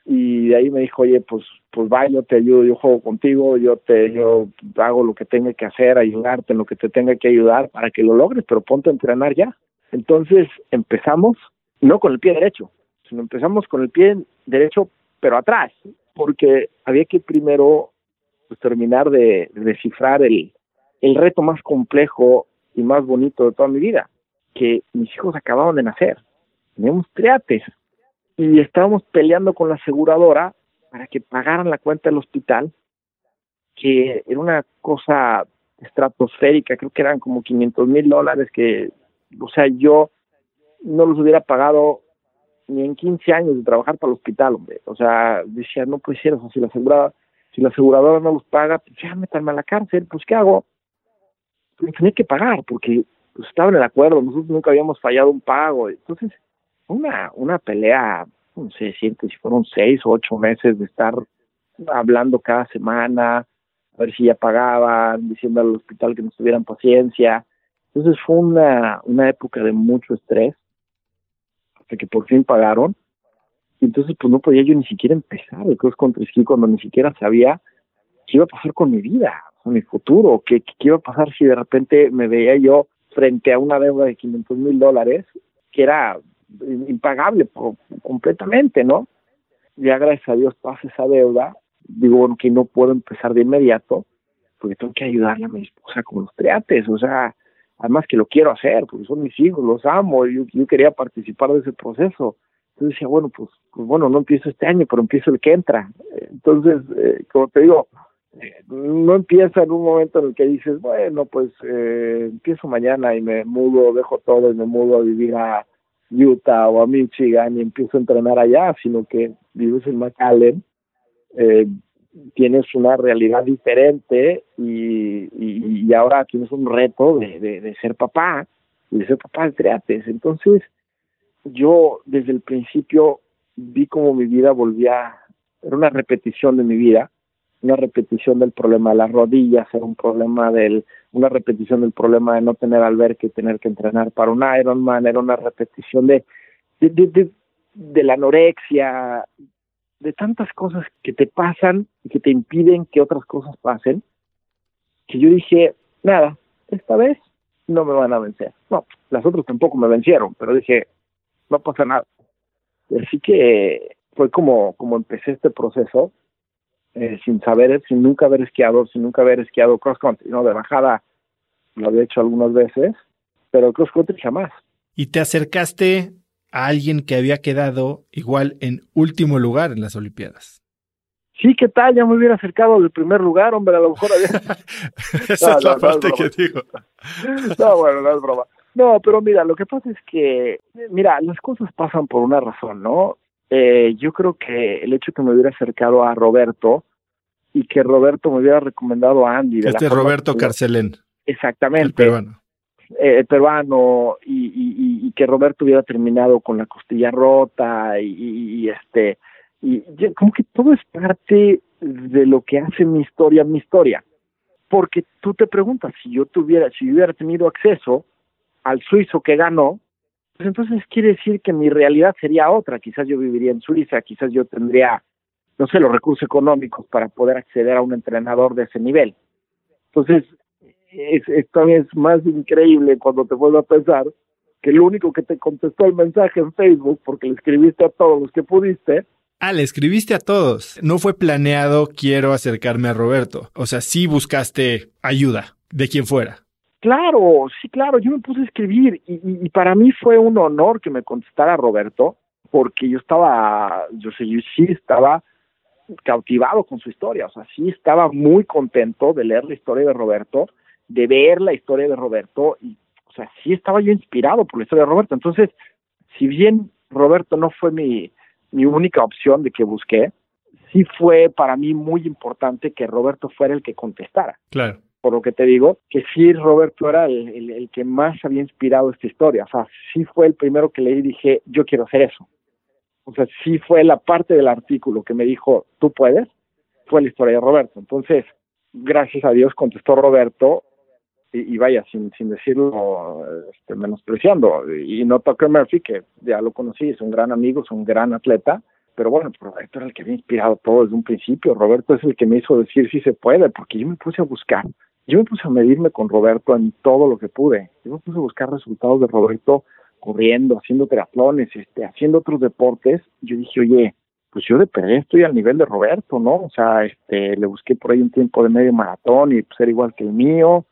y de ahí me dijo, oye, pues, pues va, yo te ayudo, yo juego contigo, yo te, yo hago lo que tenga que hacer, ayudarte en lo que te tenga que ayudar para que lo logres, pero ponte a entrenar ya. Entonces empezamos, no con el pie derecho, sino empezamos con el pie derecho, pero atrás, porque había que primero pues, terminar de, de descifrar el, el reto más complejo y más bonito de toda mi vida, que mis hijos acababan de nacer, teníamos triates y estábamos peleando con la aseguradora para que pagaran la cuenta del hospital, que era una cosa estratosférica, creo que eran como 500 mil dólares que, o sea, yo no los hubiera pagado ni en 15 años de trabajar para el hospital, hombre. O sea, decía, no puede ser, la aseguradora, si la aseguradora no los paga, pues ya métanme a la cárcel, pues ¿qué hago? Pues tenía que pagar, porque pues, estaba en el acuerdo, nosotros nunca habíamos fallado un pago, entonces una, una pelea, no sé, siente si fueron seis o ocho meses de estar hablando cada semana, a ver si ya pagaban, diciendo al hospital que nos tuvieran paciencia, Entonces fue una, una época de mucho estrés, hasta que por fin pagaron. Entonces pues no podía yo ni siquiera empezar el cross country ski cuando ni siquiera sabía qué iba a pasar con mi vida, con mi futuro, qué, qué iba a pasar si de repente me veía yo frente a una deuda de 500 mil dólares, que era impagable completamente, ¿no? Ya gracias a Dios pasa esa deuda, digo que no puedo empezar de inmediato, porque tengo que ayudarle a mi esposa con los triates, o sea, además que lo quiero hacer, porque son mis hijos, los amo, yo, yo quería participar de ese proceso. Entonces decía, bueno, pues, pues bueno, no empiezo este año, pero empiezo el que entra. Entonces, eh, como te digo, eh, no empieza en un momento en el que dices, bueno, pues eh, empiezo mañana y me mudo, dejo todo y me mudo a vivir a Utah o a Michigan y empiezo a entrenar allá, sino que vives en McAllen, eh, tienes una realidad diferente y, y, ahora tienes un reto de, de, ser papá, de ser papá de triates. Entonces, yo desde el principio vi como mi vida volvía, era una repetición de mi vida, una repetición del problema de las rodillas, era un problema del, una repetición del problema de no tener albergue tener que entrenar para un Ironman, era una repetición de, de, de, de la anorexia, de tantas cosas que te pasan y que te impiden que otras cosas pasen, que yo dije, nada, esta vez no me van a vencer. No, las otras tampoco me vencieron, pero dije, no pasa nada. Así que fue como, como empecé este proceso, eh, sin saber, sin nunca haber esquiado, sin nunca haber esquiado cross country, ¿no? De bajada lo había hecho algunas veces, pero cross country jamás. ¿Y te acercaste a alguien que había quedado igual en último lugar en las Olimpiadas. Sí, ¿qué tal? Ya me hubiera acercado del primer lugar, hombre, a lo mejor había... Esa es la parte que digo. no, bueno, no es broma. No, pero mira, lo que pasa es que, mira, las cosas pasan por una razón, ¿no? Eh, yo creo que el hecho que me hubiera acercado a Roberto y que Roberto me hubiera recomendado a Andy. De este Roberto Carcelén. Exactamente. El peruano eh, peruano y, y, y, que Roberto hubiera terminado con la costilla rota y, y este y como que todo es parte de lo que hace mi historia mi historia porque tú te preguntas si yo tuviera si hubiera tenido acceso al suizo que ganó pues entonces quiere decir que mi realidad sería otra quizás yo viviría en Suiza quizás yo tendría no sé los recursos económicos para poder acceder a un entrenador de ese nivel entonces es, esto es más increíble cuando te vuelvo a pensar que el único que te contestó el mensaje en Facebook, porque le escribiste a todos los que pudiste. Ah, le escribiste a todos. No fue planeado, quiero acercarme a Roberto. O sea, sí buscaste ayuda de quien fuera. Claro, sí, claro, yo me puse a escribir y, y, para mí fue un honor que me contestara Roberto, porque yo estaba, yo sé, yo sí estaba cautivado con su historia, o sea, sí estaba muy contento de leer la historia de Roberto de ver la historia de Roberto y, o sea, sí estaba yo inspirado por la historia de Roberto. Entonces, si bien Roberto no fue mi, mi única opción de que busqué, sí fue para mí muy importante que Roberto fuera el que contestara. Claro. Por lo que te digo, que sí Roberto era el, el, que más había inspirado esta historia. O sea, sí fue el primero que leí y dije, yo quiero hacer eso. O sea, sí fue la parte del artículo que me dijo, tú puedes, fue la historia de Roberto. Entonces, gracias a Dios contestó Roberto y, vaya, sin, sin decirlo este, menospreciando. Y no Tucker Murphy, que ya lo conocí, es un gran amigo, es un gran atleta, pero bueno, Roberto era el que me ha inspirado todo desde un principio. Roberto es el que me hizo decir si se puede, porque yo me puse a buscar, yo me puse a medirme con Roberto en todo lo que pude. Yo me puse a buscar resultados de Roberto corriendo, haciendo triatlones, este, haciendo otros deportes. Yo dije, oye, pues yo de perder estoy al nivel de Roberto, ¿no? O sea, este, le busqué por ahí un tiempo de medio maratón y pues era igual que el mío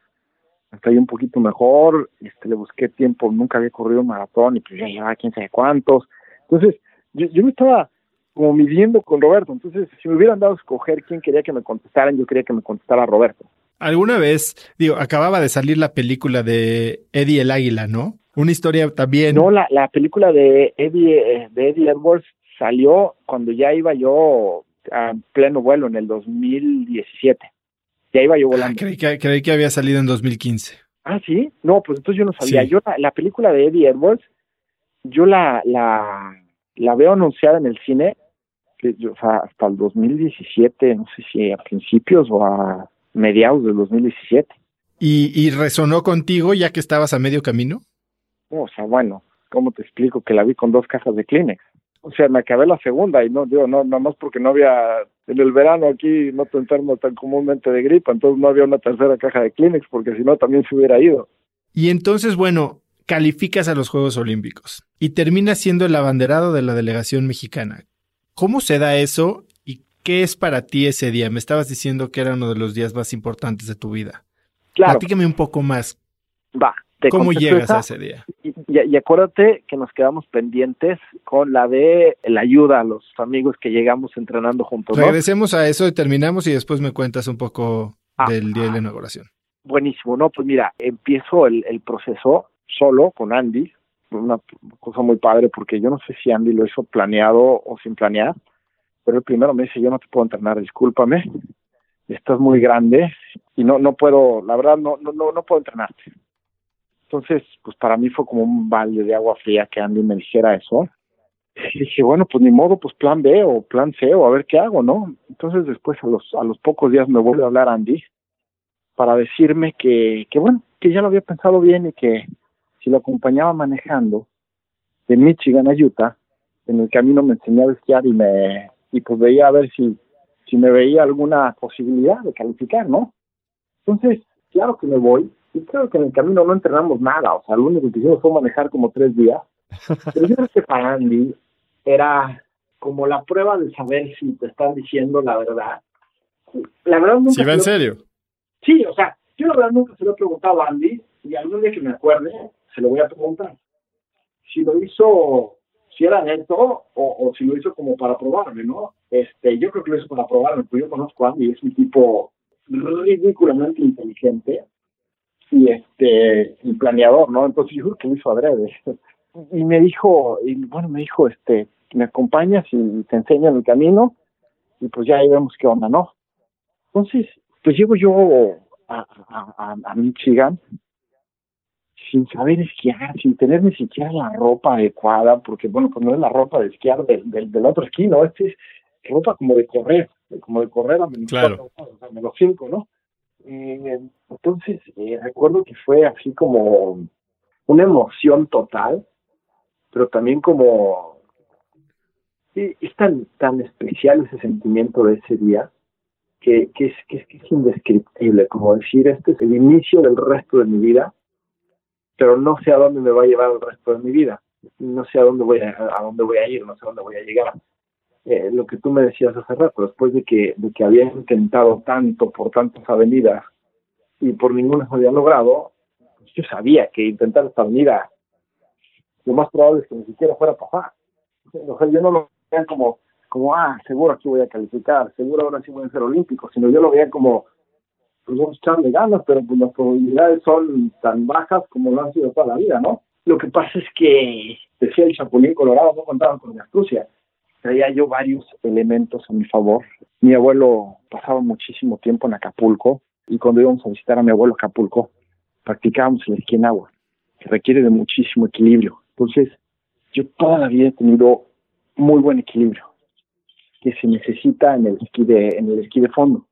estoy un poquito mejor, este, le busqué tiempo, nunca había corrido un maratón y pues ya llevaba quién sabe cuántos. Entonces, yo, yo me estaba como midiendo con Roberto. Entonces, si me hubieran dado a escoger quién quería que me contestaran, yo quería que me contestara Roberto. Alguna vez, digo, acababa de salir la película de Eddie el Águila, ¿no? Una historia también. No, la, la película de Eddie, eh, de Eddie Edwards salió cuando ya iba yo a pleno vuelo en el 2017. Ya iba yo volando. creí, que, creí que había salido en 2015. Ah, sí. No, pues entonces yo no sabía. Yo la, película de Eddie Edwards, yo la, la, la veo anunciada en el cine, que yo, o sea, hasta el 2017, no sé si a principios o a mediados del 2017. ¿Y, ¿Y resonó contigo ya que estabas a medio camino? O sea, bueno, ¿cómo te explico que la vi con dos cajas de Kleenex? O sea, me acabé la segunda y no, digo, no, nada más porque no había, en el verano aquí no te enfermo tan comúnmente de gripa, entonces no había una tercera caja de Kleenex porque si no también se hubiera ido. Y entonces, bueno, calificas a los Juegos Olímpicos y terminas siendo el abanderado de la delegación mexicana. ¿Cómo se da eso qué es para ti ese día? Me estabas diciendo que era uno de los días más importantes de tu vida. Claro. Platícame un poco más. Va. Te ¿Cómo llegas esa, a ese día? Y, y, acuérdate que nos quedamos pendientes con la de la ayuda a los amigos que llegamos entrenando juntos. ¿no? Regresemos a eso y terminamos y después me cuentas un poco ah, del día de la inauguración. Buenísimo, no, pues mira, empiezo el, el proceso solo con Andy, una cosa muy padre porque yo no sé si Andy lo hizo planeado o sin planear, pero el primero me dice, yo no te puedo entrenar, discúlpame, estás muy grande y no no puedo, la verdad no no no, puedo entrenarte. Entonces, pues para mí fue como un balde de agua fría que Andy me dijera eso. Y dije, bueno, pues ni modo, pues plan B o plan C o a ver qué hago, ¿no? Entonces después a los a los pocos días me vuelve a hablar Andy para decirme que, que bueno, que ya lo había pensado bien y que si lo acompañaba manejando de Michigan a Utah, en el camino me enseñaba a esquiar y me y pues veía a ver si si me veía alguna posibilidad de calificar, ¿no? Entonces, claro que me voy, y creo que en el camino no entrenamos nada, o sea, lo único que hicimos fue manejar como tres días. Pero yo creo que para Andy era como la prueba de saber si te están diciendo la verdad. La verdad nunca. ¿Sí va en serio? Sí, o sea, yo la verdad nunca se lo he preguntado a Andy, y algún día que me acuerde, se lo voy a preguntar. Si lo hizo, si era neto o, o si lo hizo como para probarme, ¿no? Este, yo creo que lo hizo para probarme, porque yo conozco a Andy, es un tipo ridículamente inteligente y este y planeador, ¿no? Entonces yo creo que lo hizo adrede. Y me dijo, y bueno, me dijo, este, me acompañas y te enseño el camino y pues ya ahí vemos qué onda, ¿no? Entonces, pues llego yo a, a, a Michigan sin saber esquiar, sin tener ni siquiera la ropa adecuada, porque bueno, pues no es la ropa de esquiar del, del, del otro esquí, ¿no? Este es ropa como de correr, como de correr a menos, claro. a menos cinco, ¿no? Eh, entonces, eh, recuerdo que fue así como una emoción total, pero también como... Sí, es tan, tan especial ese sentimiento de ese día que, que, es, que, es, que es indescriptible, como decir, este es el inicio del resto de mi vida, pero no sé a dónde me va a llevar el resto de mi vida, no sé a dónde voy a, a dónde voy a ir, no sé a dónde voy a llegar. Eh, lo que tú me decías hace rato, después de que, de que había intentado tanto por tantas avenidas y por ninguna se había logrado, pues yo sabía que intentar esta avenida lo más probable es que ni siquiera fuera a pasar. O yo no lo veía como, como, ah, seguro aquí voy a calificar, seguro ahora sí voy a ser olímpico, sino yo lo veía como, pues vamos a echarle ganas, pero pues las probabilidades son tan bajas como lo han sido toda la vida, ¿no? Lo que pasa es que, decía el Chapulín Colorado, no contaban con la astucia traía yo varios elementos a mi favor. Mi abuelo pasaba muchísimo tiempo en Acapulco y cuando íbamos a visitar a mi abuelo Acapulco, practicábamos el esquí en agua, que requiere de muchísimo equilibrio. Entonces, yo toda la vida he tenido muy buen equilibrio, que se necesita en el esquí de, en el esquí de fondo.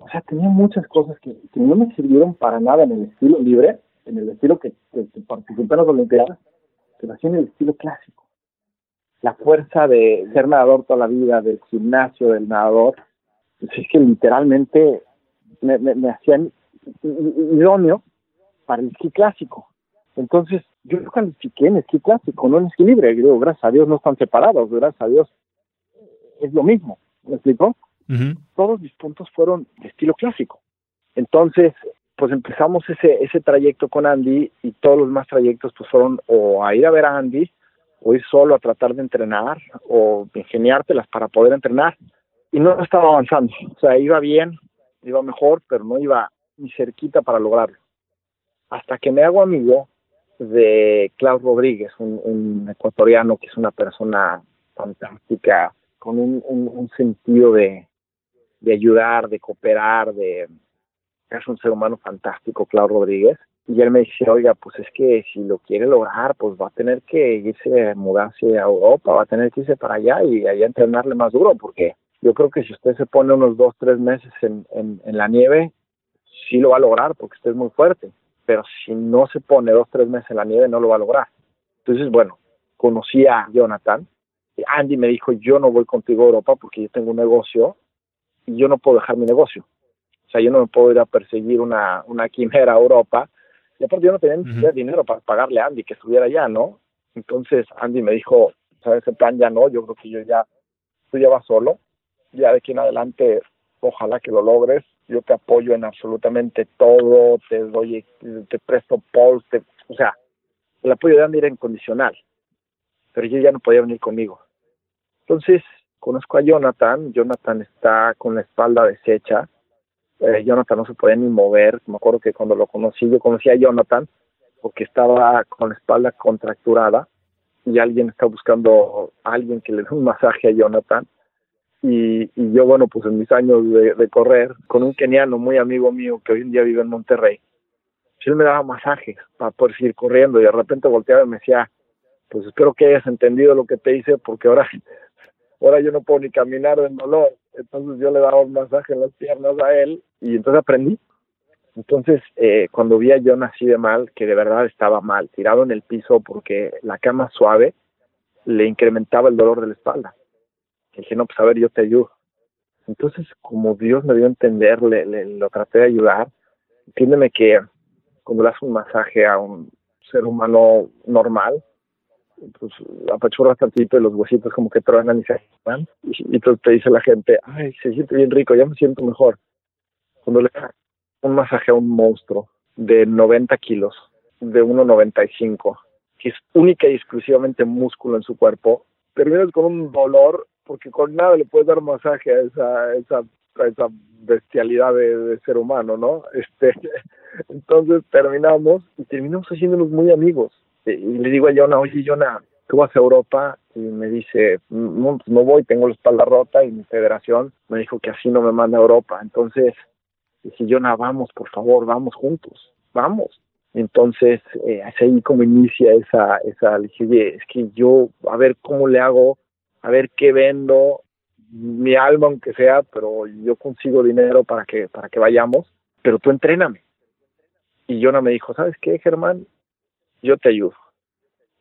O sea, tenía muchas cosas que, no me sirvieron para nada en el estilo libre, en el estilo que, que, que participé en las Olimpiadas, pero así en el estilo clásico la fuerza de ser nadador toda la vida, del gimnasio, del nadador, pues es que literalmente me, me, me hacían idóneo para el esquí clásico. Entonces, yo califiqué en esquí clásico, no en esquí libre. Gracias a Dios no están separados, gracias a Dios es lo mismo. ¿Me Todos mis puntos fueron de estilo clásico. Entonces, pues empezamos ese, ese trayecto con Andy y todos los más trayectos pues fueron o a ir a ver a Andy o ir solo a tratar de entrenar o ingeniártelas para poder entrenar y no estaba avanzando, o sea, iba bien, iba mejor, pero no iba ni cerquita para lograrlo. Hasta que me hago amigo de Klaus Rodríguez, un, ecuatoriano que es una persona fantástica, con un, un, sentido de, de ayudar, de cooperar, de es un ser humano fantástico, Klaus Rodríguez. Y él me dice, oiga, pues es que si lo quiere lograr, pues va a tener que irse, mudarse a Europa, va a tener que irse para allá y allá entrenarle más duro, porque yo creo que si usted se pone unos dos, tres meses en, en, la nieve, sí lo va a lograr porque usted es muy fuerte, pero si no se pone dos, tres meses en la nieve, no lo va a lograr. Entonces, bueno, conocí a Jonathan. Andy me dijo, yo no voy contigo a Europa porque yo tengo un negocio yo no puedo dejar mi negocio. O sea, yo no me puedo ir a perseguir una, una quimera a Europa. Y aparte yo no tenía dinero para pagarle a Andy que estuviera allá, ¿no? Entonces Andy me dijo, ¿sabes? ese plan ya no, yo creo que yo ya, tú ya vas solo. Ya de aquí en adelante, ojalá que lo logres. Yo te apoyo en absolutamente todo, te doy, te presto post, o sea, el apoyo de Andy era incondicional. Pero yo ya no podía venir conmigo. Entonces, conozco a Jonathan, Jonathan está con la espalda deshecha, eh, Jonathan no se podía ni mover, me acuerdo que cuando lo conocí, yo conocí a Jonathan porque estaba con la espalda contracturada y alguien está buscando a alguien que le dé un masaje a Jonathan. Y, y yo, bueno, pues en mis años de, de, correr, con un keniano muy amigo mío que hoy en día vive en Monterrey, pues él me daba masajes para poder seguir corriendo y de repente volteaba y me decía, pues espero que hayas entendido lo que te hice porque ahora ahora yo no puedo ni caminar del dolor. Entonces yo le daba un masaje en las piernas a él y entonces aprendí. Entonces, eh, cuando vi a John así de mal, que de verdad estaba mal, tirado en el piso porque la cama suave le incrementaba el dolor de la espalda. dije, no, pues a ver, yo te ayudo. Entonces, como Dios me dio a entender, le, lo traté de ayudar. Entiéndeme que cuando le haces un masaje a un ser humano normal, pues apachurras tantito y los huesitos como que truenan y se van. Y, entonces te dice la gente, ay, se siente bien rico, ya me siento mejor. Cuando le das un masaje a un monstruo de 90 kilos, de 1,95, que es única y exclusivamente músculo en su cuerpo, terminas con un dolor porque con nada le puedes dar masaje a esa, esa, esa bestialidad de, de, ser humano, ¿no? Este, entonces terminamos y terminamos haciéndonos muy amigos y le digo a Jonah, oye Jonah, tú vas a Europa y me dice, no, pues no voy, tengo la espalda rota y mi federación me dijo que así no me manda a Europa. Entonces, dije, Jonah, vamos, por favor, vamos juntos, vamos. Entonces, eh, así como inicia esa, esa, le dije, oye, es que yo, a ver cómo le hago, a ver qué vendo, mi alma aunque sea, pero yo consigo dinero para que, para que vayamos, pero tú entréname. Y Jonah me dijo, ¿sabes qué, Germán? Yo te ayudo.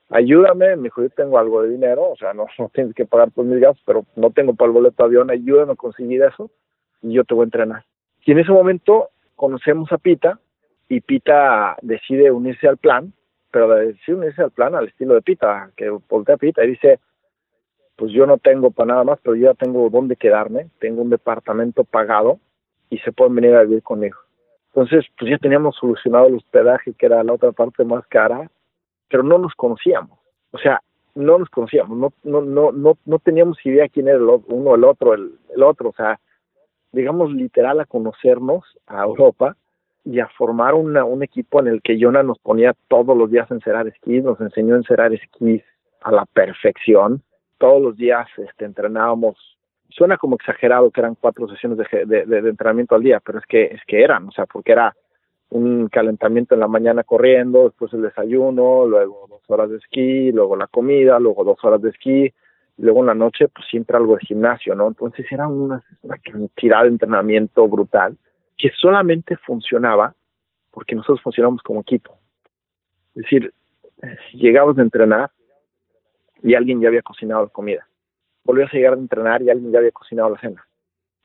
Ayúdame, me dijo, yo tengo algo de dinero, o sea, no, tienes que pagar por mis gastos, pero no tengo para el boleto de avión, ayúdame a conseguir eso y yo te voy a entrenar. Y en ese momento conocemos a Pita y Pita decide unirse al plan, pero decide unirse al plan al estilo de Pita, que voltea a Pita y dice, pues yo no tengo para nada más, pero yo ya tengo dónde quedarme, tengo un departamento pagado y se pueden venir a vivir conmigo. Entonces, pues ya teníamos solucionado el hospedaje, que era la otra parte más cara, pero no nos conocíamos. O sea, no nos conocíamos, no, no, no, no, no teníamos idea quién era el uno, el otro, el, el otro. O sea, digamos literal a conocernos a Europa y a formar una, un equipo en el que Jonah nos ponía todos los días a encerar esquís, nos enseñó a encerar esquís a la perfección. Todos los días este, entrenábamos suena como exagerado que eran cuatro sesiones de, de, de, entrenamiento al día, pero es que es que eran, o sea, porque era un calentamiento en la mañana corriendo, después el desayuno, luego dos horas de esquí, luego la comida, luego dos horas de esquí, luego en la noche pues siempre algo de gimnasio, ¿no? Entonces era una, cantidad de entrenamiento brutal que solamente funcionaba porque nosotros funcionamos como equipo. Es decir, llegabas a entrenar y alguien ya había cocinado la comida volvías a llegar a entrenar y alguien ya había cocinado la cena.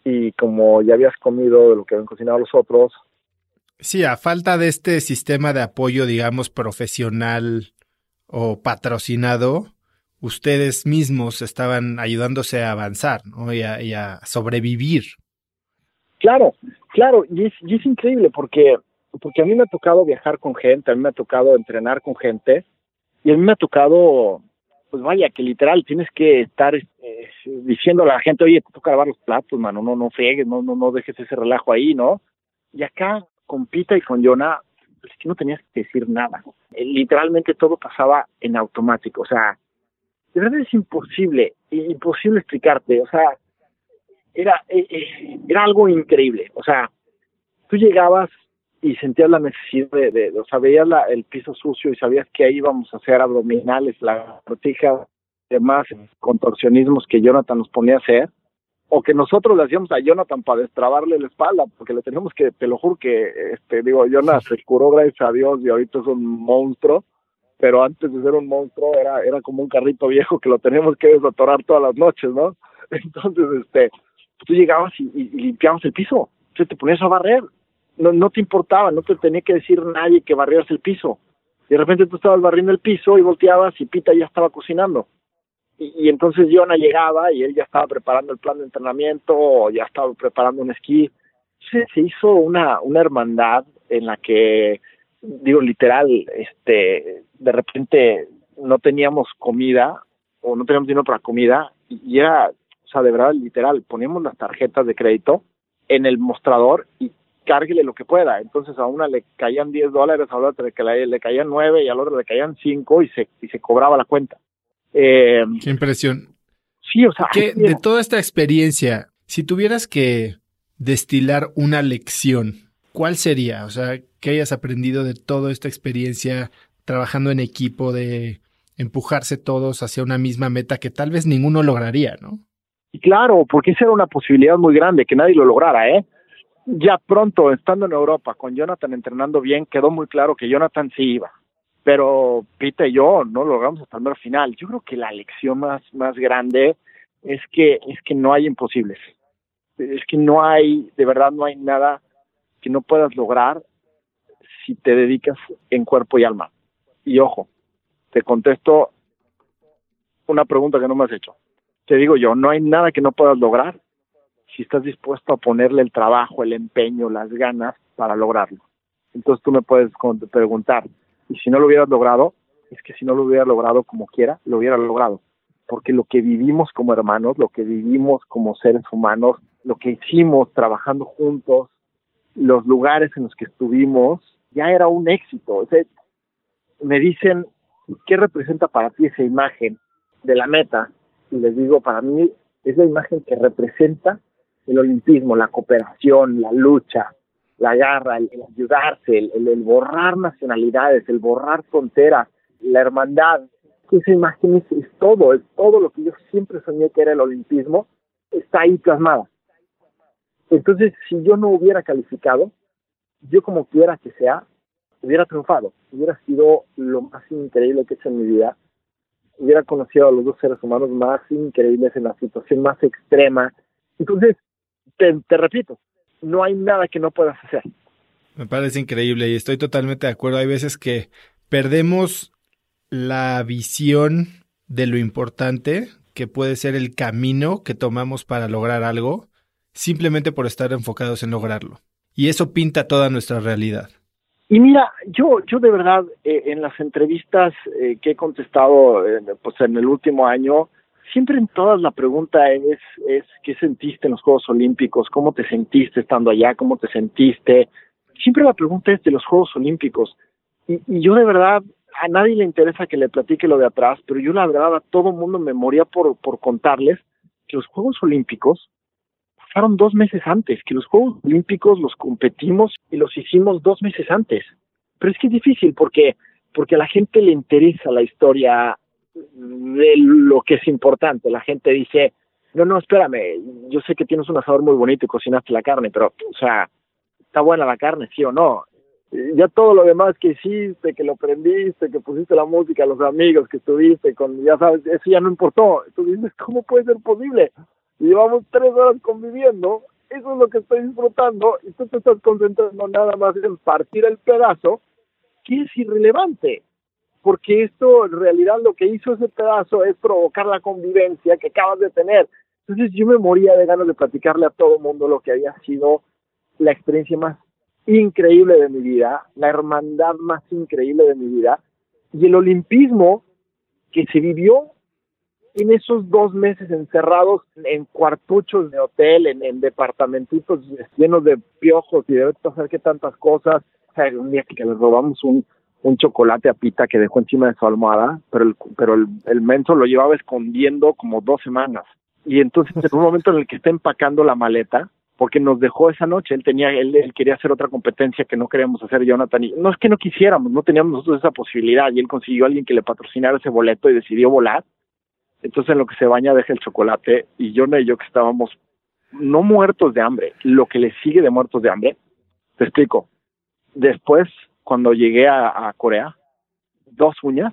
Y como ya habías comido lo que habían cocinado los otros. Sí, a falta de este sistema de apoyo, digamos, profesional o patrocinado, ustedes mismos estaban ayudándose a avanzar ¿no? y, a, y a sobrevivir. Claro, claro, y es, y es increíble porque, porque a mí me ha tocado viajar con gente, a mí me ha tocado entrenar con gente, y a mí me ha tocado pues vaya, que literal tienes que estar eh, diciéndole a la gente, oye, te toca lavar los platos, mano, no, no fregues, no, no, no dejes ese relajo ahí, ¿no? Y acá con Pita y con Jonah, pues que no tenías que decir nada. Eh, literalmente todo pasaba en automático, o sea, de verdad es imposible, imposible explicarte, o sea, era, eh, era algo increíble, o sea, tú llegabas y sentías la necesidad de, de, o sea, veías la, el piso sucio y sabías que ahí íbamos a hacer abdominales, la protija, demás contorsionismos que Jonathan nos ponía a hacer, o que nosotros le hacíamos a Jonathan para destrabarle la espalda, porque le teníamos que, te lo juro que, este, digo, Jonathan se curó gracias a Dios y ahorita es un monstruo, pero antes de ser un monstruo era, era como un carrito viejo que lo teníamos que desatorar todas las noches, ¿no? Entonces, este, tú llegabas y, y, limpiabas el piso, entonces te ponías a barrer, no, no te importaba, no te tenía que decir nadie que barrieras el piso. Y de repente tú estabas barriendo el piso y volteabas y Pita ya estaba cocinando y, entonces Jonah llegaba y él ya estaba preparando el plan de entrenamiento o ya estaba preparando un esquí. Se, se hizo una, una hermandad en la que, digo, literal, este, de repente no teníamos comida o no teníamos dinero para comida y era, o sea, de verdad, literal, poníamos las tarjetas de crédito en el mostrador y cárguele lo que pueda. Entonces a una le caían 10 dólares, a otra le, le caían 9 y a la otra le caían 5 y se, y se cobraba la cuenta. Eh, Qué impresión. Sí, o sea. de toda esta experiencia, si tuvieras que destilar una lección, ¿cuál sería? O sea, ¿qué hayas aprendido de toda esta experiencia trabajando en equipo, de empujarse todos hacia una misma meta que tal vez ninguno lograría, ¿no? Y claro, porque esa era una posibilidad muy grande, que nadie lo lograra, ¿eh? Ya pronto, estando en Europa, con Jonathan entrenando bien, quedó muy claro que Jonathan sí iba pero Pita y yo no logramos hasta el final. Yo creo que la lección más, más grande es que, es que no hay imposibles. Es que no hay, de verdad no hay nada que no puedas lograr si te dedicas en cuerpo y alma. Y ojo, te contesto una pregunta que no me has hecho. Te digo yo, no hay nada que no puedas lograr si estás dispuesto a ponerle el trabajo, el empeño, las ganas para lograrlo. Entonces tú me puedes preguntar, y si no lo hubieras logrado, es que si no lo hubiera logrado como quiera, lo hubiera logrado. Porque lo que vivimos como hermanos, lo que vivimos como seres humanos, lo que hicimos trabajando juntos, los lugares en los que estuvimos, ya era un éxito. me dicen, ¿qué representa para ti esa imagen de la meta? Y les digo, para mí es la imagen que representa el olimpismo, la cooperación, la lucha, la garra, el, ayudarse, el, borrar nacionalidades, el borrar fronteras, la hermandad. Esa imagen es, es, todo, es todo lo que yo siempre soñé que era el olimpismo, está ahí plasmada. Entonces, si yo no hubiera calificado, yo como quiera que sea, hubiera triunfado, hubiera sido lo más increíble que he hecho en mi vida, hubiera conocido a los dos seres humanos más increíbles en la situación más extrema. Entonces, te repito, no hay nada que no puedas hacer. Me parece increíble y estoy totalmente de acuerdo. Hay veces que perdemos la visión de lo importante que puede ser el camino que tomamos para lograr algo, simplemente por estar enfocados en lograrlo. Y eso pinta toda nuestra realidad. Y mira, yo, yo de verdad, eh, en las entrevistas eh, que he contestado eh, pues en el último año, siempre en todas la pregunta es, es qué sentiste en los Juegos Olímpicos, cómo te sentiste estando allá, cómo te sentiste. Siempre la pregunta es de los Juegos Olímpicos. Y, yo de verdad, a nadie le interesa que le platique lo de atrás, pero yo la verdad a todo mundo me moría por, por contarles que los Juegos Olímpicos pasaron dos meses antes, que los Juegos Olímpicos los competimos y los hicimos dos meses antes. Pero es que es difícil porque porque a la gente le interesa la historia de lo que es importante. La gente dice, no, no, espérame, yo sé que tienes un asador muy bonito y cocinaste la carne, pero, o sea, ¿está buena la carne, sí o no? Ya todo lo demás que hiciste, que lo prendiste, que pusiste la música, los amigos que estuviste, con, ya sabes, eso ya no importó. Tú dices, ¿cómo puede ser posible? Llevamos tres horas conviviendo, eso es lo que estoy disfrutando, y tú te estás concentrando nada más en partir el pedazo, que es irrelevante porque esto en realidad lo que hizo ese pedazo es provocar la convivencia que acabas de tener. Entonces yo me moría de ganas de platicarle a todo el mundo lo que había sido la experiencia más increíble de mi vida, la hermandad más increíble de mi vida y el olimpismo que se vivió en esos dos meses encerrados en cuartuchos de hotel, en, en departamentitos llenos de piojos y de saber qué tantas cosas. O sea, un día que les robamos un, un chocolate a pita que dejó encima de su almohada, pero el, pero el, el menso lo llevaba escondiendo como dos semanas. Y entonces en un momento en el que está empacando la maleta, porque nos dejó esa noche, él tenía, él, él quería hacer otra competencia que no queríamos hacer Jonathan y no es que no quisiéramos, no teníamos nosotros esa posibilidad y él consiguió a alguien que le patrocinara ese boleto y decidió volar. Entonces en lo que se baña deja el chocolate y Jonah y yo que estábamos no muertos de hambre, lo que le sigue de muertos de hambre. Te explico. Después, cuando llegué a, Corea, dos uñas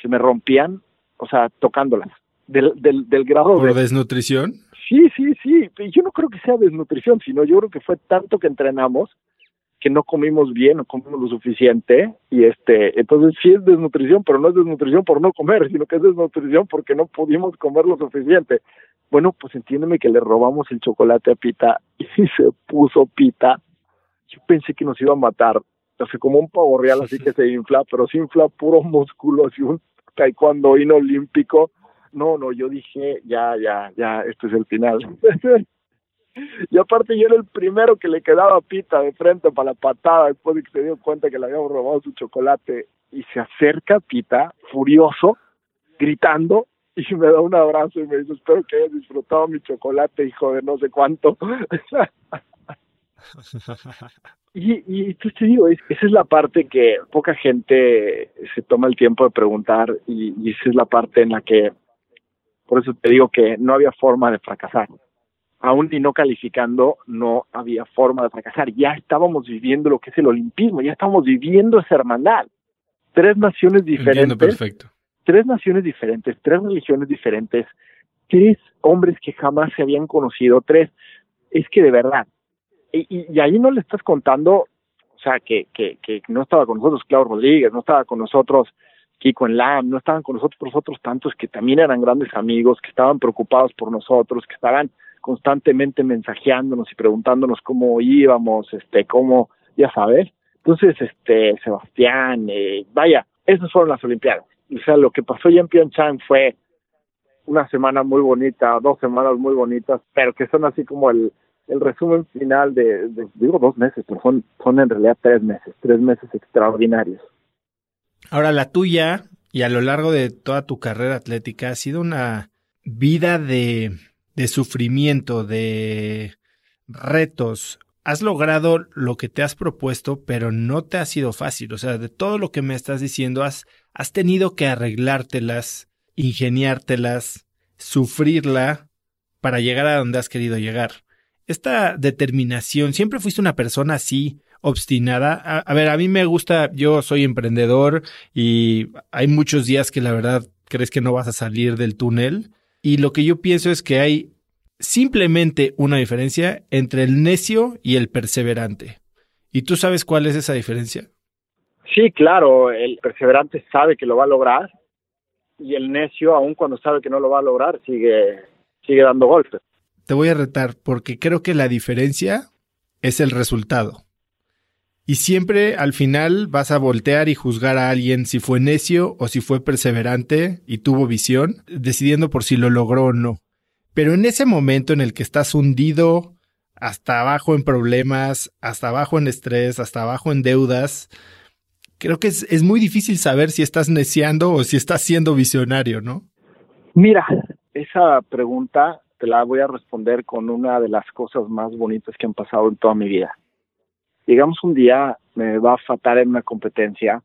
se me rompían, o sea, tocándolas, del, del, del grado ¿Por desnutrición? Sí, sí, sí. Yo no creo que sea desnutrición, sino yo creo que fue tanto que entrenamos que no comimos bien, no comimos lo suficiente y este, entonces sí es desnutrición, pero no es desnutrición por no comer, sino que es desnutrición porque no pudimos comer lo suficiente. Bueno, pues entiéndeme que le robamos el chocolate a Pita y se puso Pita. Yo pensé que nos iba a matar, sea, como un pavo real así que se infla, pero se infla puro músculo, así un taekwondo olímpico. No, no, yo dije, ya, ya, ya, este es el final. Y aparte yo era el primero que le quedaba Pita de frente para la patada después de que se dio cuenta que le habíamos robado su chocolate. Y se acerca Pita, furioso, gritando, y me da un abrazo y me dice, espero que hayas disfrutado mi chocolate, hijo de no sé cuánto. y, y entonces te digo, esa es la parte que poca gente se toma el tiempo de preguntar y, y esa es la parte en la que, por eso te digo que no había forma de fracasar aún y no calificando, no había forma de fracasar. Ya estábamos viviendo lo que es el olimpismo, ya estábamos viviendo esa hermandad. Tres naciones diferentes. perfecto. Tres naciones diferentes, tres religiones diferentes, tres hombres que jamás se habían conocido, tres. Es que de verdad. Y, y, ahí no le estás contando, o sea, que, que, no estaba con nosotros Claudio Rodríguez, no estaba con nosotros Kiko en LAM, no estaban con nosotros otros tantos que también eran grandes amigos, que estaban preocupados por nosotros, que estaban constantemente mensajeándonos y preguntándonos cómo íbamos, este, cómo, ya sabes. Entonces, este, Sebastián, eh, vaya, esas fueron las Olimpiadas. O sea, lo que pasó ya en Pyeongchang fue una semana muy bonita, dos semanas muy bonitas, pero que son así como el, el resumen final de, digo dos meses, pero son, son en realidad tres meses, tres meses extraordinarios. Ahora, la tuya y a lo largo de toda tu carrera atlética ha sido una vida de de sufrimiento, de retos. Has logrado lo que te has propuesto, pero no te ha sido fácil. O sea, de todo lo que me estás diciendo, has, has tenido que arreglártelas, ingeniártelas, sufrirla para llegar a donde has querido llegar. Esta determinación, siempre fuiste una persona así, obstinada. A, ver, a mí me gusta, yo soy emprendedor y hay muchos días que la verdad crees que no vas a salir del túnel y lo que yo pienso es que hay simplemente una diferencia entre el necio y el perseverante. ¿Y tú sabes cuál es esa diferencia? Sí, claro, el perseverante sabe que lo va a lograr y el necio, aun cuando sabe que no lo va a lograr, sigue, sigue dando golpes. Te voy a retar porque creo que la diferencia es el resultado. Y siempre al final vas a voltear y juzgar a alguien si fue necio o si fue perseverante y tuvo visión, decidiendo por si lo logró o no. Pero en ese momento en el que estás hundido hasta abajo en problemas, hasta abajo en estrés, hasta abajo en deudas, creo que es, muy difícil saber si estás neciando o si estás siendo visionario, ¿no? Mira, esa pregunta te la voy a responder con una de las cosas más bonitas que han pasado en toda mi vida. Llegamos un día, me va a fatar en una competencia.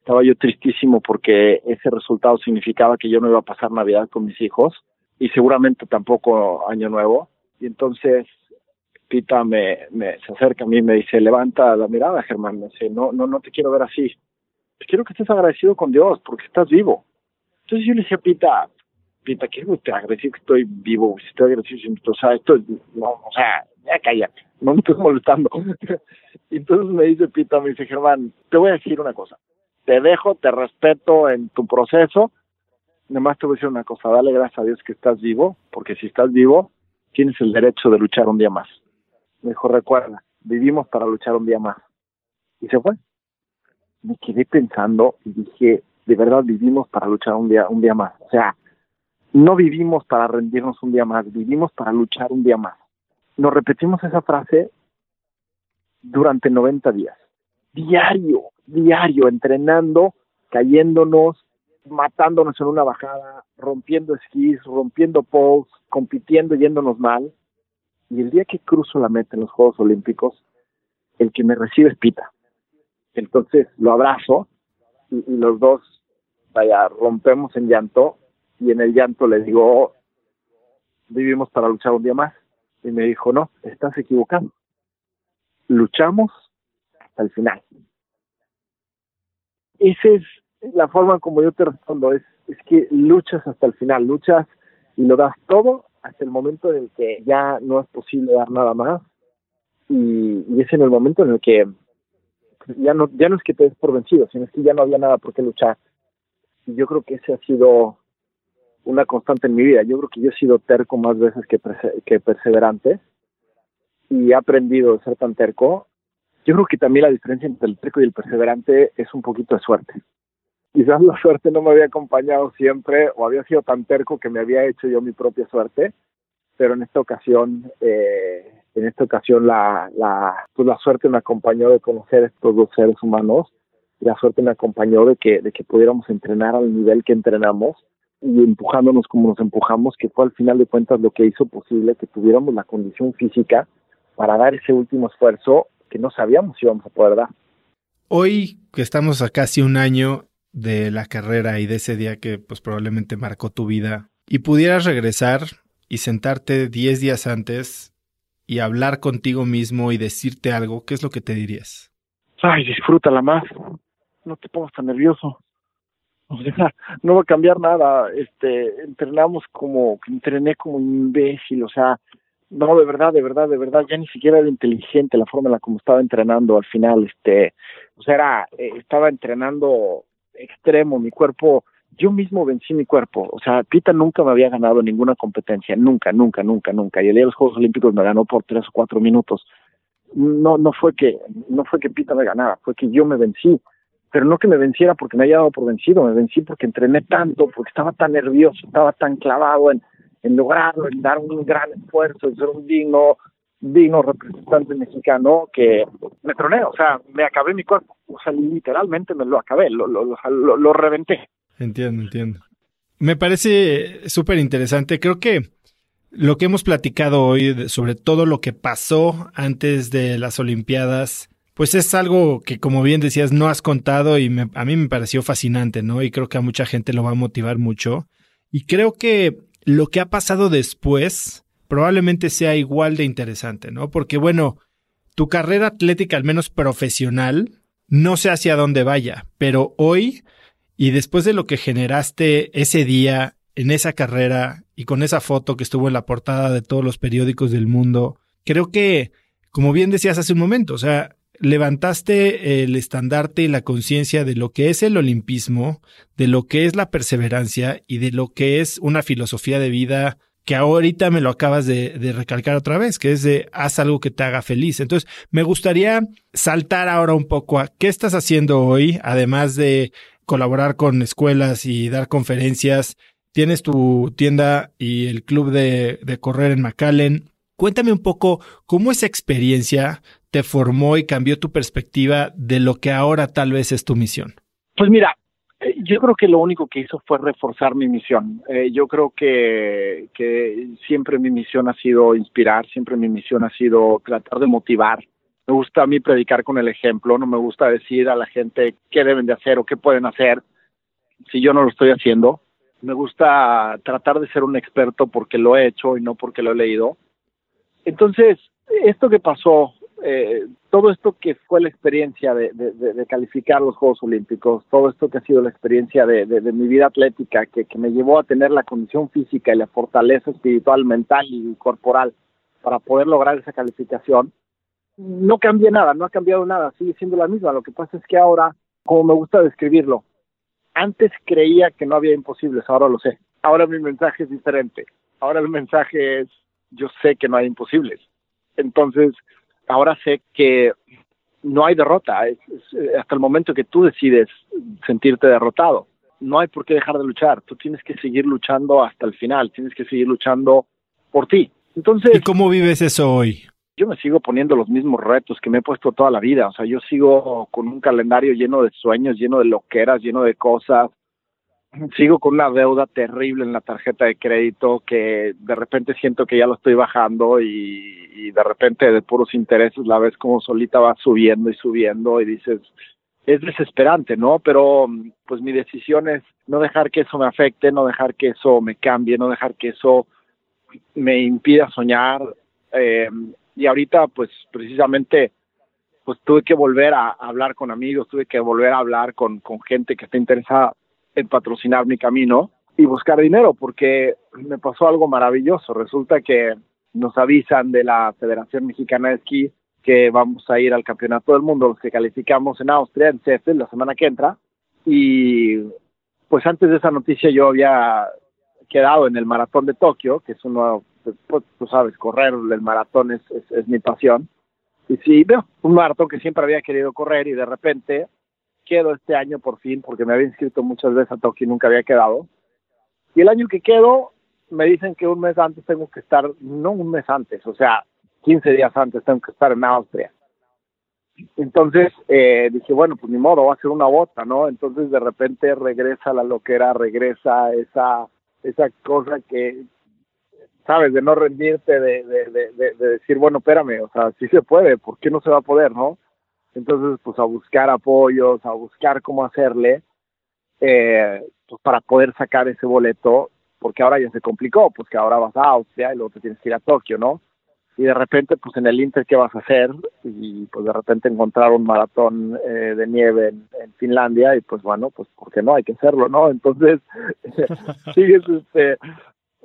Estaba yo tristísimo porque ese resultado significaba que yo no iba a pasar Navidad con mis hijos y seguramente tampoco Año Nuevo. Y entonces Pita me, me se acerca a mí y me dice, levanta la mirada, Germán. Me dice, no, no, no te quiero ver así. quiero que estés agradecido con Dios porque estás vivo. Entonces yo le decía, Pita, Pita, quiero que agradecido que estoy vivo, si estoy agradecido, o sea, esto, no, o sea, ya cállate, no me estoy molestando. Entonces me dice Pita, me dice, Germán, te voy a decir una cosa. Te dejo, te respeto en tu proceso. Nada te voy a decir una cosa, dale gracias a Dios que estás vivo, porque si estás vivo, tienes el derecho de luchar un día más. Me dijo, recuerda, vivimos para luchar un día más. Y se fue. Me quedé pensando y dije, de verdad vivimos para luchar un día, un día más. O sea, no vivimos para rendirnos un día más, vivimos para luchar un día más. Nos repetimos esa frase durante 90 días. Diario, diario, entrenando, cayéndonos, matándonos en una bajada, rompiendo esquís, rompiendo poles, compitiendo, yéndonos mal. Y el día que cruzo la meta en los Juegos Olímpicos, el que me recibe es Pita. Entonces lo abrazo y, los dos, vaya, rompemos en llanto y en el llanto le digo, vivimos para luchar un día más. y me dijo, no, estás equivocado. Luchamos hasta el final. Esa es la forma como yo te respondo, es, es que luchas hasta el final, luchas y lo das todo hasta el momento en el que ya no es posible dar nada más y, y es en el momento en el que ya no ya no es que te des por vencido, sino es que ya no había nada por qué luchar. Y yo creo que ese ha sido una constante en mi vida. Yo creo que yo he sido terco más veces que, que perseverante y he aprendido a ser tan terco. Yo creo que también la diferencia entre el terco y el perseverante es un poquito de suerte. Quizás la suerte no me había acompañado siempre o había sido tan terco que me había hecho yo mi propia suerte, pero en esta ocasión eh, en esta ocasión la, la, pues la suerte me acompañó de conocer estos dos seres humanos y la suerte me acompañó de que, de que pudiéramos entrenar al nivel que entrenamos y empujándonos como nos empujamos, que fue al final de cuentas lo que hizo posible que tuviéramos la condición física para dar ese último esfuerzo que no sabíamos si íbamos a poder dar. Hoy que estamos a casi un año de la carrera y de ese día que pues probablemente marcó tu vida y pudieras regresar y sentarte 10 días antes y hablar contigo mismo y decirte algo, ¿qué es lo que te dirías? Ay, disfrútala más. No te pongas tan nervioso. O sea, no va a cambiar nada. Este, entrenamos como, entrené como imbécil, o sea, no, de verdad, de verdad, de verdad, ya ni siquiera era inteligente la forma en la como estaba entrenando al final, este, o sea, era, eh, estaba entrenando extremo, mi cuerpo, yo mismo vencí mi cuerpo. O sea, Pita nunca me había ganado ninguna competencia, nunca, nunca, nunca, nunca. Y el día de los Juegos Olímpicos me ganó por tres o cuatro minutos. No, no fue que, no fue que Pita me ganara, fue que yo me vencí. Pero no que me venciera porque me haya dado por vencido, me vencí porque entrené tanto, porque estaba tan nervioso, estaba tan clavado en, en lograrlo, en dar un gran esfuerzo, en ser un digno, digno representante mexicano que me troné, o sea, me acabé mi cuerpo, o sea, literalmente me lo acabé, lo, lo, lo, lo reventé. Entiendo, entiendo. Me parece súper interesante. Creo que lo que hemos platicado hoy sobre todo lo que pasó antes de las Olimpiadas, pues es algo que, como bien decías, no has contado y a mí me pareció fascinante, ¿no? Y creo que a mucha gente lo va a motivar mucho. Y creo que lo que ha pasado después probablemente sea igual de interesante, ¿no? Porque, bueno, tu carrera atlética, al menos profesional, no sé hacia dónde vaya, pero hoy y después de lo que generaste ese día en esa carrera y con esa foto que estuvo en la portada de todos los periódicos del mundo, creo que, como bien decías hace un momento, o sea, levantaste el estandarte y la conciencia de lo que es el olimpismo, de lo que es la perseverancia y de lo que es una filosofía de vida que ahorita me lo acabas de, recalcar otra vez, que es de haz algo que te haga feliz. Entonces, me gustaría saltar ahora un poco a qué estás haciendo hoy, además de colaborar con escuelas y dar conferencias. Tienes tu tienda y el club de, de correr en McAllen. Cuéntame un poco cómo esa experiencia te formó y cambió tu perspectiva de lo que ahora tal vez es tu misión. Pues mira, eh, yo creo que lo único que hizo fue reforzar mi misión. Eh, yo creo que, que siempre mi misión ha sido inspirar, siempre mi misión ha sido tratar de motivar, me gusta a mí predicar con el ejemplo, no me gusta decir a la gente qué deben de hacer o qué pueden hacer si yo no lo estoy haciendo. Me gusta tratar de ser un experto porque lo he hecho y no porque lo he leído. Entonces, esto que pasó, eh, todo esto que fue la experiencia de, de, calificar los Juegos Olímpicos, todo esto que ha sido la experiencia de, mi vida atlética, que, que me llevó a tener la condición física y la fortaleza espiritual, mental y corporal para poder lograr esa calificación, no cambia nada, no ha cambiado nada, sigue siendo la misma. Lo que pasa es que ahora, como me gusta describirlo, antes creía que no había imposibles, ahora lo sé. Ahora mi mensaje es diferente. Ahora el mensaje es, yo sé que no hay imposibles. Entonces, ahora sé que no hay derrota. Es, hasta el momento que tú decides sentirte derrotado. No hay por qué dejar de luchar. Tú tienes que seguir luchando hasta el final. Tienes que seguir luchando por ti. Entonces, ¿Y cómo vives eso hoy? yo me sigo poniendo los mismos retos que me he puesto toda la vida. O sea, yo sigo con un calendario lleno de sueños, lleno de loqueras, lleno de cosas. Sigo con una deuda terrible en la tarjeta de crédito que de repente siento que ya lo estoy bajando y, de repente de puros intereses la ves como solita va subiendo y subiendo y dices, es desesperante, ¿no? Pero pues mi decisión es no dejar que eso me afecte, no dejar que eso me cambie, no dejar que eso me impida soñar, Eh, y ahorita, pues precisamente, pues tuve que volver a, hablar con amigos, tuve que volver a hablar con, con gente que está interesada en patrocinar mi camino y buscar dinero, porque me pasó algo maravilloso. Resulta que nos avisan de la Federación Mexicana de Esquí que vamos a ir al Campeonato del Mundo, los que calificamos en Austria, en Sheffield, la semana que entra. Y pues antes de esa noticia yo había quedado en el maratón de Tokio, que es uno, pues, tú sabes, correr el maratón es, es, mi pasión. Y sí, veo un maratón que siempre había querido correr y de repente quedo este año por fin, porque me había inscrito muchas veces a Tokio y nunca había quedado. Y el año que quedo, me dicen que un mes antes tengo que estar, no un mes antes, o sea, 15 días antes tengo que estar en Austria. Entonces eh, dije, bueno, pues ni modo, va a ser una bota, ¿no? Entonces de repente regresa la loquera, regresa esa, esa cosa que, sabes, de no rendirte, de, de, de, de decir, bueno, espérame, o sea, sí se puede, ¿por qué no se va a poder, no? Entonces, pues a buscar apoyos, a buscar cómo hacerle, eh, pues para poder sacar ese boleto, porque ahora ya se complicó, pues que ahora vas a Austria y luego te tienes que ir a Tokio, ¿no? y de repente pues en el Inter qué vas a hacer y pues de repente encontrar un maratón eh, de nieve en, Finlandia y pues bueno pues porque no hay que hacerlo no entonces sigues este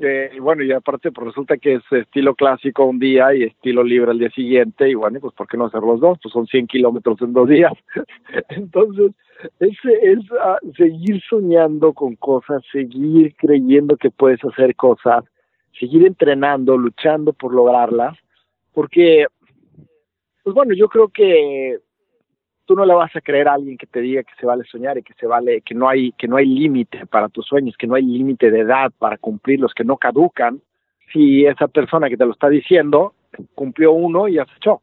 eh, y bueno y aparte pues resulta que es estilo clásico un día y estilo libre el día siguiente y bueno pues por qué no hacer los dos pues son 100 kilómetros en dos días. Entonces es, es ah, seguir soñando con cosas seguir creyendo que puedes hacer cosas seguir entrenando, luchando por lograrlas, porque, pues bueno, yo creo que tú no le vas a creer a alguien que te diga que se vale soñar y que se vale, que no hay, que no hay límite para tus sueños, que no hay límite de edad para cumplirlos, que no caducan, si esa persona que te lo está diciendo cumplió uno y ya se echó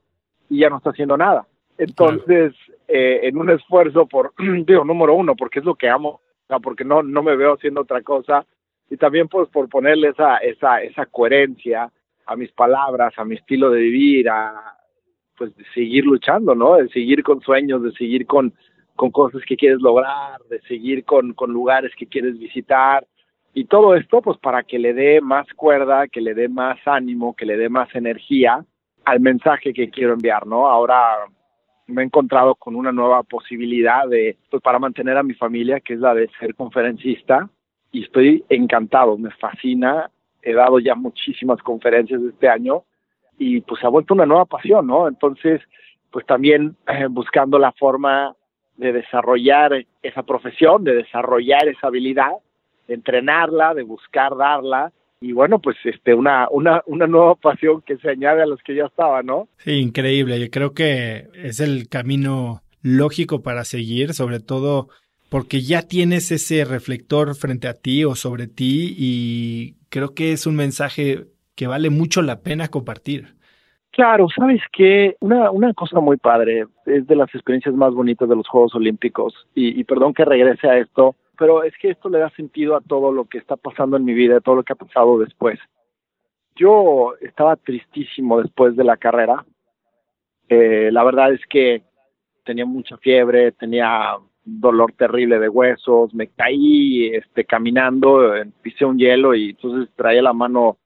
y ya no está haciendo nada. Entonces, eh, en un esfuerzo por, digo, número uno, porque es lo que amo, porque no, no me veo haciendo otra cosa, y también pues por ponerle esa, esa, esa coherencia a mis palabras, a mi estilo de vivir, a pues de seguir luchando, ¿no? De seguir con sueños, de seguir con, con cosas que quieres lograr, de seguir con, con lugares que quieres visitar. Y todo esto, pues para que le dé más cuerda, que le dé más ánimo, que le dé más energía al mensaje que quiero enviar, ¿no? Ahora me he encontrado con una nueva posibilidad de, pues para mantener a mi familia, que es la de ser conferencista y estoy encantado, me fascina. He dado ya muchísimas conferencias este año y pues se ha vuelto una nueva pasión, ¿no? Entonces, pues también eh, buscando la forma de desarrollar esa profesión, de desarrollar esa habilidad, de entrenarla, de buscar darla y bueno, pues este una una una nueva pasión que se añade a los que ya estaban, ¿no? Sí, increíble. Yo creo que es el camino lógico para seguir, sobre todo porque ya tienes ese reflector frente a ti o sobre ti y creo que es un mensaje que vale mucho la pena compartir. Claro, sabes que una, una cosa muy padre, es de las experiencias más bonitas de los Juegos Olímpicos, y, perdón que regrese a esto, pero es que esto le da sentido a todo lo que está pasando en mi vida, a todo lo que ha pasado después. Yo estaba tristísimo después de la carrera. Eh, la verdad es que tenía mucha fiebre, tenía dolor terrible de huesos, me caí este caminando, pisé un hielo y entonces traía la mano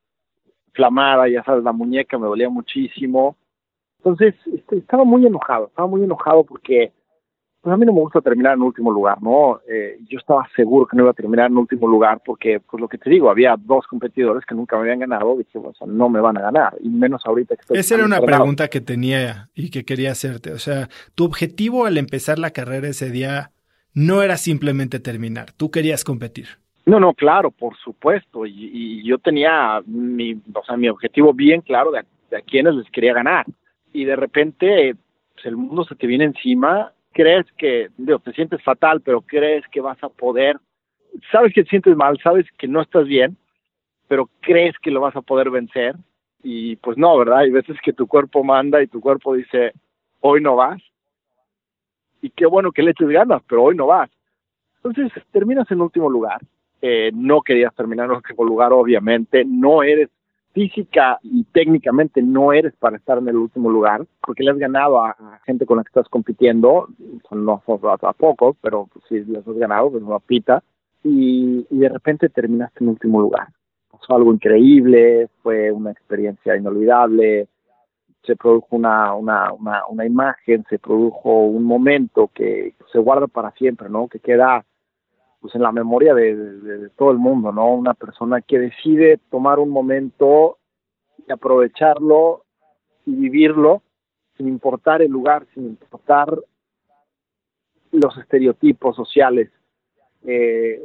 inflamada, ya sabes, la muñeca me dolía muchísimo. Entonces, este, estaba muy enojado, estaba muy enojado porque pues a mí no me gusta terminar en último lugar, ¿no? Eh, yo estaba seguro que no iba a terminar en último lugar porque, pues lo que te digo, había dos competidores que nunca me habían ganado, dije, bueno, no me van a ganar, y menos ahorita que estoy... Esa era una pregunta que tenía y que quería hacerte, o sea, tu objetivo al empezar la carrera ese día no era simplemente terminar, tú querías competir. No, no, claro, por supuesto, y, yo tenía mi, o sea, mi objetivo bien claro de a, quienes les quería ganar, y de repente pues, el mundo se te viene encima crees que, digo, te sientes fatal, pero crees que vas a poder, sabes que te sientes mal, sabes que no estás bien, pero crees que lo vas a poder vencer y pues no, ¿verdad? Hay veces que tu cuerpo manda y tu cuerpo dice, hoy no vas. Y qué bueno que le eches ganas, pero hoy no vas. Entonces terminas en último lugar. Eh, no querías terminar en último lugar, obviamente. No eres física y técnicamente no eres para estar en el último lugar, porque le has ganado a, gente con la que estás compitiendo, no son a, pocos, pero si les has ganado, pues no pita, y, y de repente terminaste en último lugar. Pasó algo increíble, fue una experiencia inolvidable, se produjo una, una, una, una imagen, se produjo un momento que se guarda para siempre, ¿no? Que queda pues en la memoria de, todo el mundo, ¿no? Una persona que decide tomar un momento y aprovecharlo y vivirlo sin importar el lugar, sin importar los estereotipos sociales. Eh,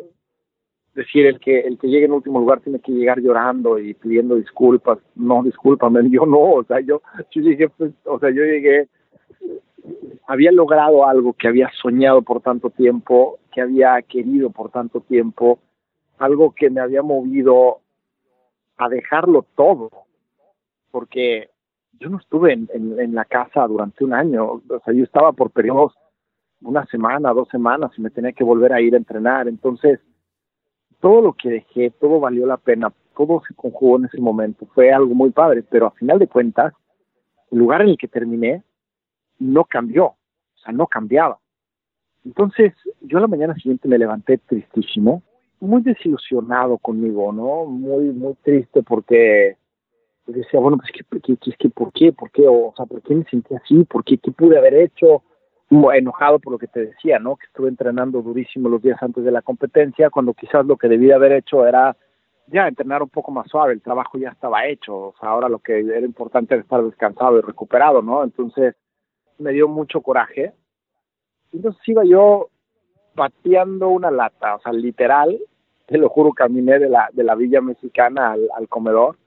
decir, el que el que llegue en último lugar tiene que llegar llorando y pidiendo disculpas. No, discúlpame, yo no, o sea, yo, yo llegué, pues, o sea, yo llegué, había logrado algo que había soñado por tanto tiempo, que había querido por tanto tiempo, algo que me había movido a dejarlo todo, porque yo no estuve en, la casa durante un año, o sea, yo estaba por periodos, una semana, dos semanas, y me tenía que volver a ir a entrenar, entonces, todo lo que dejé, todo valió la pena, todo se conjugó en ese momento, fue algo muy padre, pero a final de cuentas, el lugar en el que terminé no cambió, o sea, no cambiaba. Entonces, yo la mañana siguiente me levanté tristísimo, muy desilusionado conmigo, ¿no? Muy, muy triste porque decía, bueno, pues, ¿qué, qué, qué, ¿por qué? ¿Por qué? O, sea, ¿por qué me sentí así? ¿Por qué? ¿Qué pude haber hecho? enojado por lo que te decía, ¿no? Que estuve entrenando durísimo los días antes de la competencia, cuando quizás lo que debía haber hecho era ya entrenar un poco más suave, el trabajo ya estaba hecho, o sea, ahora lo que era importante era estar descansado y recuperado, ¿no? Entonces me dio mucho coraje. Entonces iba yo pateando una lata, o sea, literal, te lo juro, caminé de la, de la villa mexicana al, comedor.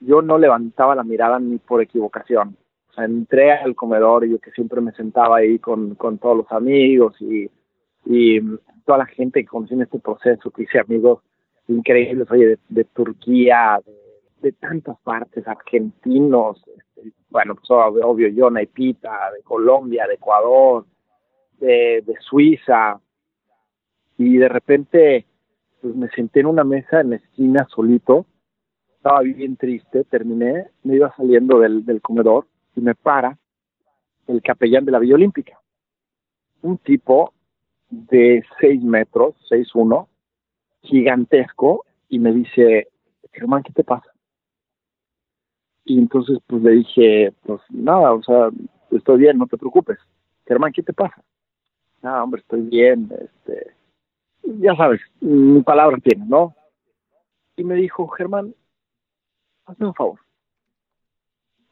Yo no levantaba la mirada ni por equivocación entré al comedor y yo que siempre me sentaba ahí con, con todos los amigos y, y toda la gente que conocí en este proceso, que hice amigos increíbles, oye, de, Turquía, de, tantas partes, argentinos, bueno, pues obvio, yo, Naipita, de Colombia, de Ecuador, de, de Suiza, y de repente, pues me senté en una mesa en la esquina solito, estaba bien triste, terminé, me iba saliendo del, del comedor, y me para el capellán de la Villa Olímpica, un tipo de 6 metros, 6'1", gigantesco, y me dice, Germán, ¿qué te pasa? Y entonces pues le dije, pues nada, o sea, estoy bien, no te preocupes. Germán, ¿qué te pasa? Ah, hombre, estoy bien, este, ya sabes, mi palabra tiene, ¿no? Y me dijo, Germán, hazme un favor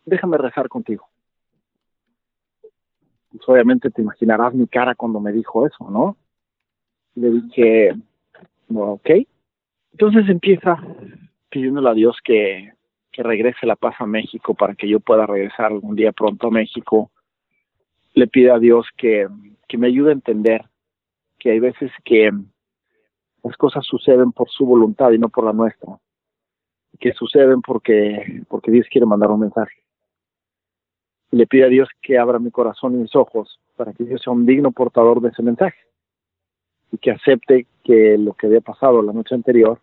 déjame rezar contigo. Pues obviamente te imaginarás mi cara cuando me dijo eso, ¿no? Le dije, ok. Entonces empieza pidiéndole a Dios que, que regrese la paz a México para que yo pueda regresar algún día pronto a México. Le pide a Dios que, que me ayude a entender que hay veces que las cosas suceden por su voluntad y no por la nuestra. Que suceden porque, porque Dios quiere mandar un mensaje y le pide a Dios que abra mi corazón y mis ojos para que yo sea un digno portador de ese mensaje y que acepte que lo que había pasado la noche anterior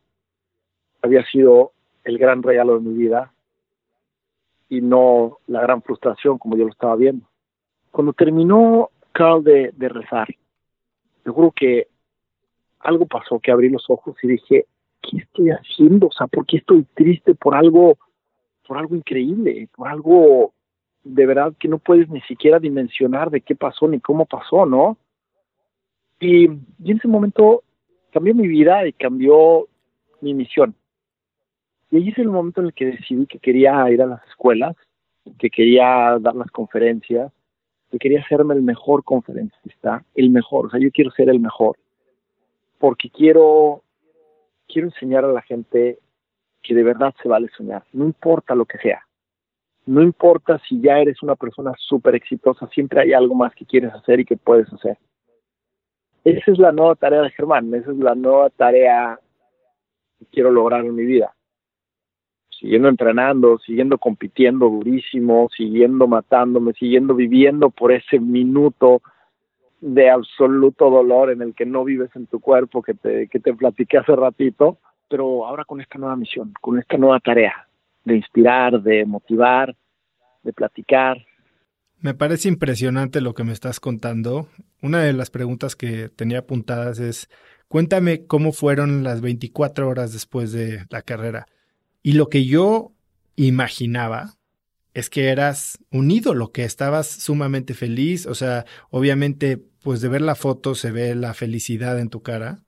había sido el gran regalo de mi vida y no la gran frustración como yo lo estaba viendo. Cuando terminó Carl de, de rezar, yo juro que algo pasó, que abrí los ojos y dije, ¿qué estoy haciendo? O sea, ¿por qué estoy triste por algo, por algo increíble, por algo de verdad que no puedes ni siquiera dimensionar de qué pasó ni cómo pasó, ¿no? Y, y en ese momento cambió mi vida y cambió mi misión. Y ahí es el momento en el que decidí que quería ir a las escuelas, que quería dar las conferencias, que quería hacerme el mejor conferencista, el mejor, o sea, yo quiero ser el mejor, porque quiero, quiero enseñar a la gente que de verdad se vale soñar, no importa lo que sea. No importa si ya eres una persona súper exitosa, siempre hay algo más que quieres hacer y que puedes hacer. Esa es la nueva tarea de Germán, esa es la nueva tarea que quiero lograr en mi vida. Siguiendo entrenando, siguiendo compitiendo durísimo, siguiendo matándome, siguiendo viviendo por ese minuto de absoluto dolor en el que no vives en tu cuerpo que te, que te platiqué hace ratito, pero ahora con esta nueva misión, con esta nueva tarea, de inspirar, de motivar, de platicar. Me parece impresionante lo que me estás contando. Una de las preguntas que tenía apuntadas es, cuéntame cómo fueron las 24 horas después de la carrera. Y lo que yo imaginaba es que eras un ídolo, que estabas sumamente feliz, o sea, obviamente, pues de ver la foto se ve la felicidad en tu cara.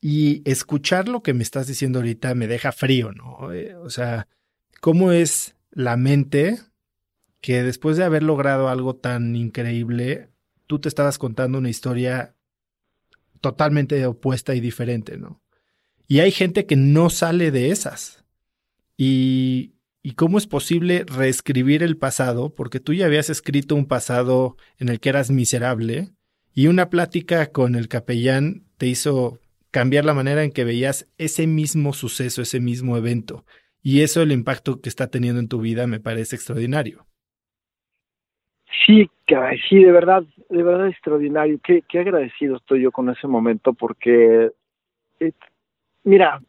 Y escuchar lo que me estás diciendo ahorita me deja frío, ¿no? Eh, o sea, ¿cómo es la mente que después de haber logrado algo tan increíble, tú te estabas contando una historia totalmente opuesta y diferente, ¿no? Y hay gente que no sale de esas. Y, ¿Y cómo es posible reescribir el pasado? Porque tú ya habías escrito un pasado en el que eras miserable y una plática con el capellán te hizo cambiar la manera en que veías ese mismo suceso, ese mismo evento. Y eso, el impacto que está teniendo en tu vida, me parece extraordinario. Sí, sí, de verdad, de verdad extraordinario. Qué, qué agradecido estoy yo con ese momento porque, eh, mira,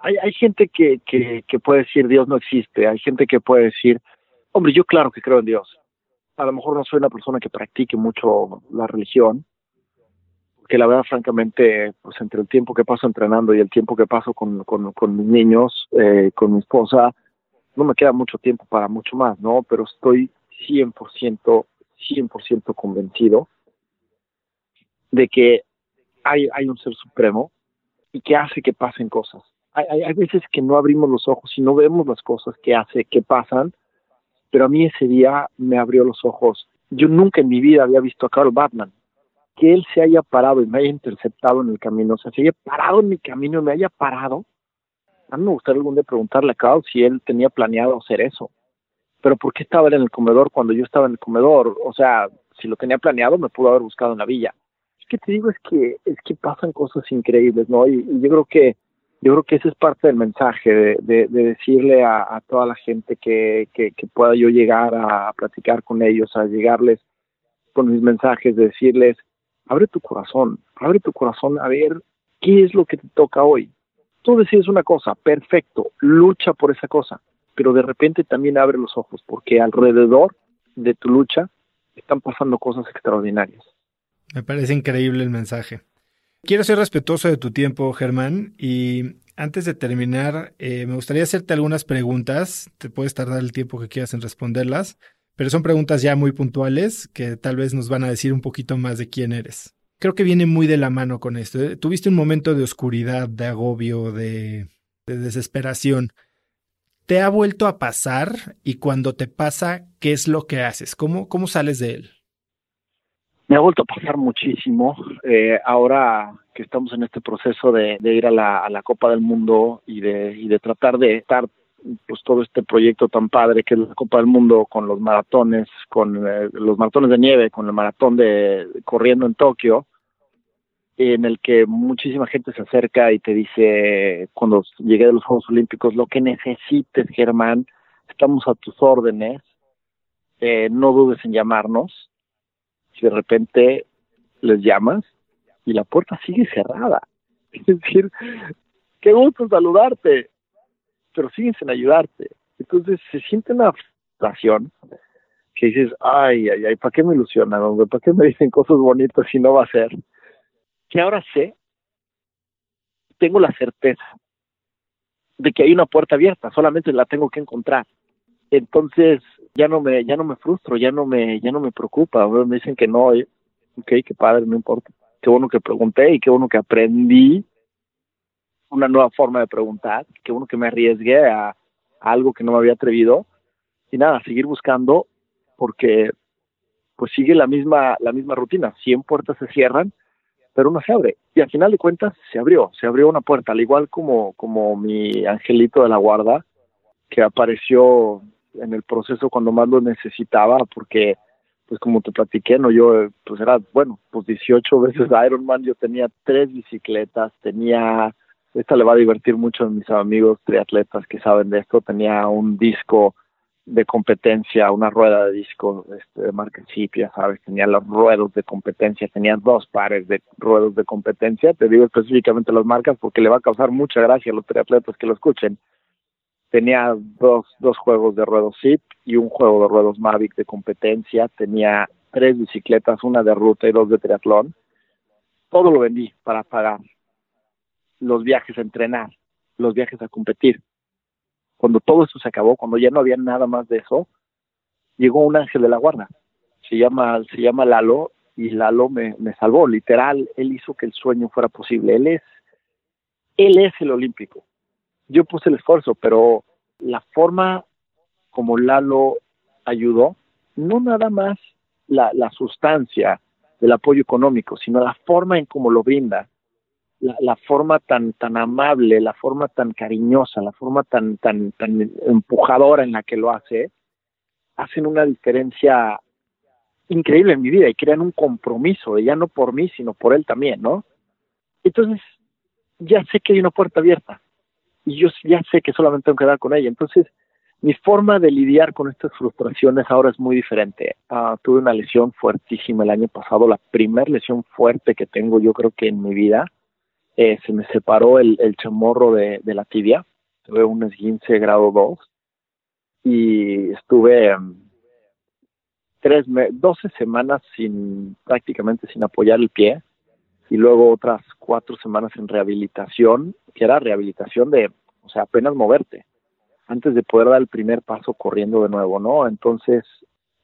hay, hay gente que, que, puede decir Dios no existe, hay gente que puede decir, hombre, yo claro que creo en Dios. A lo mejor no soy una persona que practique mucho la religión, que la verdad, francamente, pues entre el tiempo que paso entrenando y el tiempo que paso con, con, con mis niños, eh, con mi esposa, no me queda mucho tiempo para mucho más, ¿no? Pero estoy 100%, 100% convencido de que hay, hay un ser supremo y que hace que pasen cosas. Hay, hay, veces que no abrimos los ojos y no vemos las cosas que hace, que pasan, pero a mí ese día me abrió los ojos. Yo nunca en mi vida había visto a Carl Batman que él se haya parado y me haya interceptado en el camino, o sea, se haya parado en mi camino y me haya parado. A mí me gustaría algún día preguntarle a Carl si él tenía planeado hacer eso. Pero ¿por qué estaba él en el comedor cuando yo estaba en el comedor? O sea, si lo tenía planeado, me pudo haber buscado en la villa. Es que te digo, es que, es que pasan cosas increíbles, ¿no? Y, yo creo que yo creo que ese es parte del mensaje, de, de, decirle a, a, toda la gente que, que, que, pueda yo llegar a platicar con ellos, a llegarles con mis mensajes, de decirles, abre tu corazón, abre tu corazón a ver qué es lo que te toca hoy. Tú decides una cosa, perfecto, lucha por esa cosa, pero de repente también abre los ojos porque alrededor de tu lucha están pasando cosas extraordinarias. Me parece increíble el mensaje. Quiero ser respetuoso de tu tiempo, Germán, y antes de terminar, eh, me gustaría hacerte algunas preguntas. Te puedes tardar el tiempo que quieras en responderlas pero son preguntas ya muy puntuales que tal vez nos van a decir un poquito más de quién eres. Creo que viene muy de la mano con esto. ¿eh? Tuviste un momento de oscuridad, de agobio, de, desesperación. ¿Te ha vuelto a pasar? Y cuando te pasa, ¿qué es lo que haces? ¿Cómo, cómo sales de él? Me ha vuelto a pasar muchísimo. Eh, ahora que estamos en este proceso de, ir a la, Copa del Mundo y de, y de tratar de estar pues todo este proyecto tan padre que es la Copa del Mundo con los maratones, con eh, los maratones de nieve, con el maratón de corriendo en Tokio, en el que muchísima gente se acerca y te dice cuando llegué de los Juegos Olímpicos lo que necesites, Germán, estamos a tus órdenes, eh, no dudes en llamarnos. De repente les llamas y la puerta sigue cerrada, es decir, qué gusto saludarte pero siguen sin ayudarte. Entonces se siente una frustración que dices, ay, ay, ay, ¿para qué me ilusionan? ¿Para qué me dicen cosas bonitas si no va a ser? Que ahora sé, tengo la certeza de que hay una puerta abierta, solamente la tengo que encontrar. Entonces ya no me, ya no me frustro, ya no me, ya no me preocupa. Me dicen que no, ok, qué padre, no importa. Qué bueno que pregunté y qué bueno que aprendí una nueva forma de preguntar, que uno que me arriesgue a, algo que no me había atrevido. Y nada, seguir buscando porque pues sigue la misma la misma rutina, 100 puertas se cierran, pero una se abre. Y al final de cuentas se abrió, se abrió una puerta, al igual como como mi angelito de la guarda que apareció en el proceso cuando más lo necesitaba porque pues como te platiqué, no yo pues era bueno, pues 18 veces Ironman, yo tenía tres bicicletas, tenía esta le va a divertir mucho a mis amigos triatletas que saben de esto. Tenía un disco de competencia, una rueda de disco este, de marca ya sabes, tenía los ruedos de competencia, tenía dos pares de ruedos de competencia, te digo específicamente las marcas porque le va a causar mucha gracia a los triatletas que lo escuchen. Tenía dos, dos juegos de ruedos SIP y un juego de ruedos Mavic de competencia, tenía tres bicicletas, una de ruta y dos de triatlón. Todo lo vendí para pagar los viajes a entrenar, los viajes a competir. cuando todo eso se acabó, cuando ya no había nada más de eso, llegó un ángel de la guarda. Se llama, se llama Lalo y Lalo me, me salvó, literal, él hizo que el sueño fuera posible. Él es, él es el olímpico. Yo puse el esfuerzo, pero la forma como Lalo ayudó, no nada más la, la sustancia del apoyo económico, sino la forma en cómo lo brinda, la, la, forma tan tan amable, la forma tan cariñosa, la forma tan tan tan empujadora en la que lo hace, hacen una diferencia increíble en mi vida y crean un compromiso, ya no por mí, sino por él también, ¿no? Entonces, ya sé que hay una puerta abierta y yo ya sé que solamente tengo que dar con ella. Entonces, mi forma de lidiar con estas frustraciones ahora es muy diferente. Uh, tuve una lesión fuertísima el año pasado, la primera lesión fuerte que tengo yo creo que en mi vida. Eh, se me separó el, el chamorro de, de, la tibia, tuve un esguince grado 2 y estuve um, tres, 12 semanas sin, prácticamente sin apoyar el pie y luego otras cuatro semanas en rehabilitación, que era rehabilitación de, o sea, apenas moverte antes de poder dar el primer paso corriendo de nuevo, ¿no? Entonces,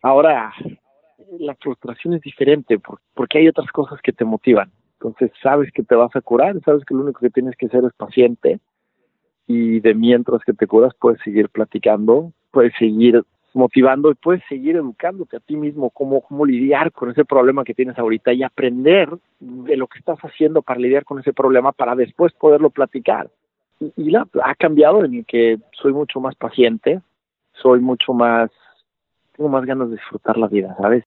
ahora la frustración es diferente porque hay otras cosas que te motivan. Entonces, sabes que te vas a curar, sabes que lo único que tienes que hacer es paciente y de mientras que te curas puedes seguir platicando, puedes seguir motivando y puedes seguir educándote a ti mismo cómo, cómo lidiar con ese problema que tienes ahorita y aprender de lo que estás haciendo para lidiar con ese problema para después poderlo platicar y ha cambiado en que soy mucho más paciente, soy mucho más, tengo más ganas de disfrutar la vida, ¿sabes?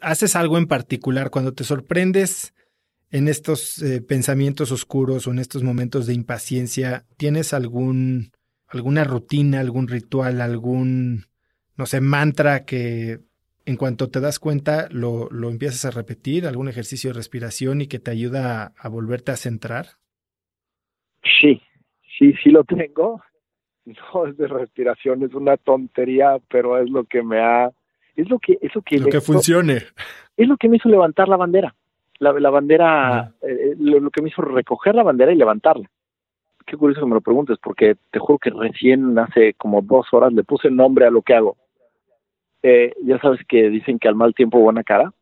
¿Haces algo en particular cuando te sorprendes en estos eh, pensamientos oscuros o en estos momentos de impaciencia? ¿Tienes algún, alguna rutina, algún ritual, algún, no sé, mantra que en cuanto te das cuenta lo, lo empiezas a repetir, algún ejercicio de respiración y que te ayuda a, a volverte a centrar? Sí, sí, sí lo tengo. No es de respiración, es una tontería, pero es lo que me ha, es lo que, eso que, lo que funcione. Es lo que me hizo levantar la bandera. La, la bandera, eh, lo, lo, que me hizo recoger la bandera y levantarla. Qué curioso que me lo preguntes, porque te juro que recién hace como dos horas le puse nombre a lo que hago. Eh, ya sabes que dicen que al mal tiempo buena cara.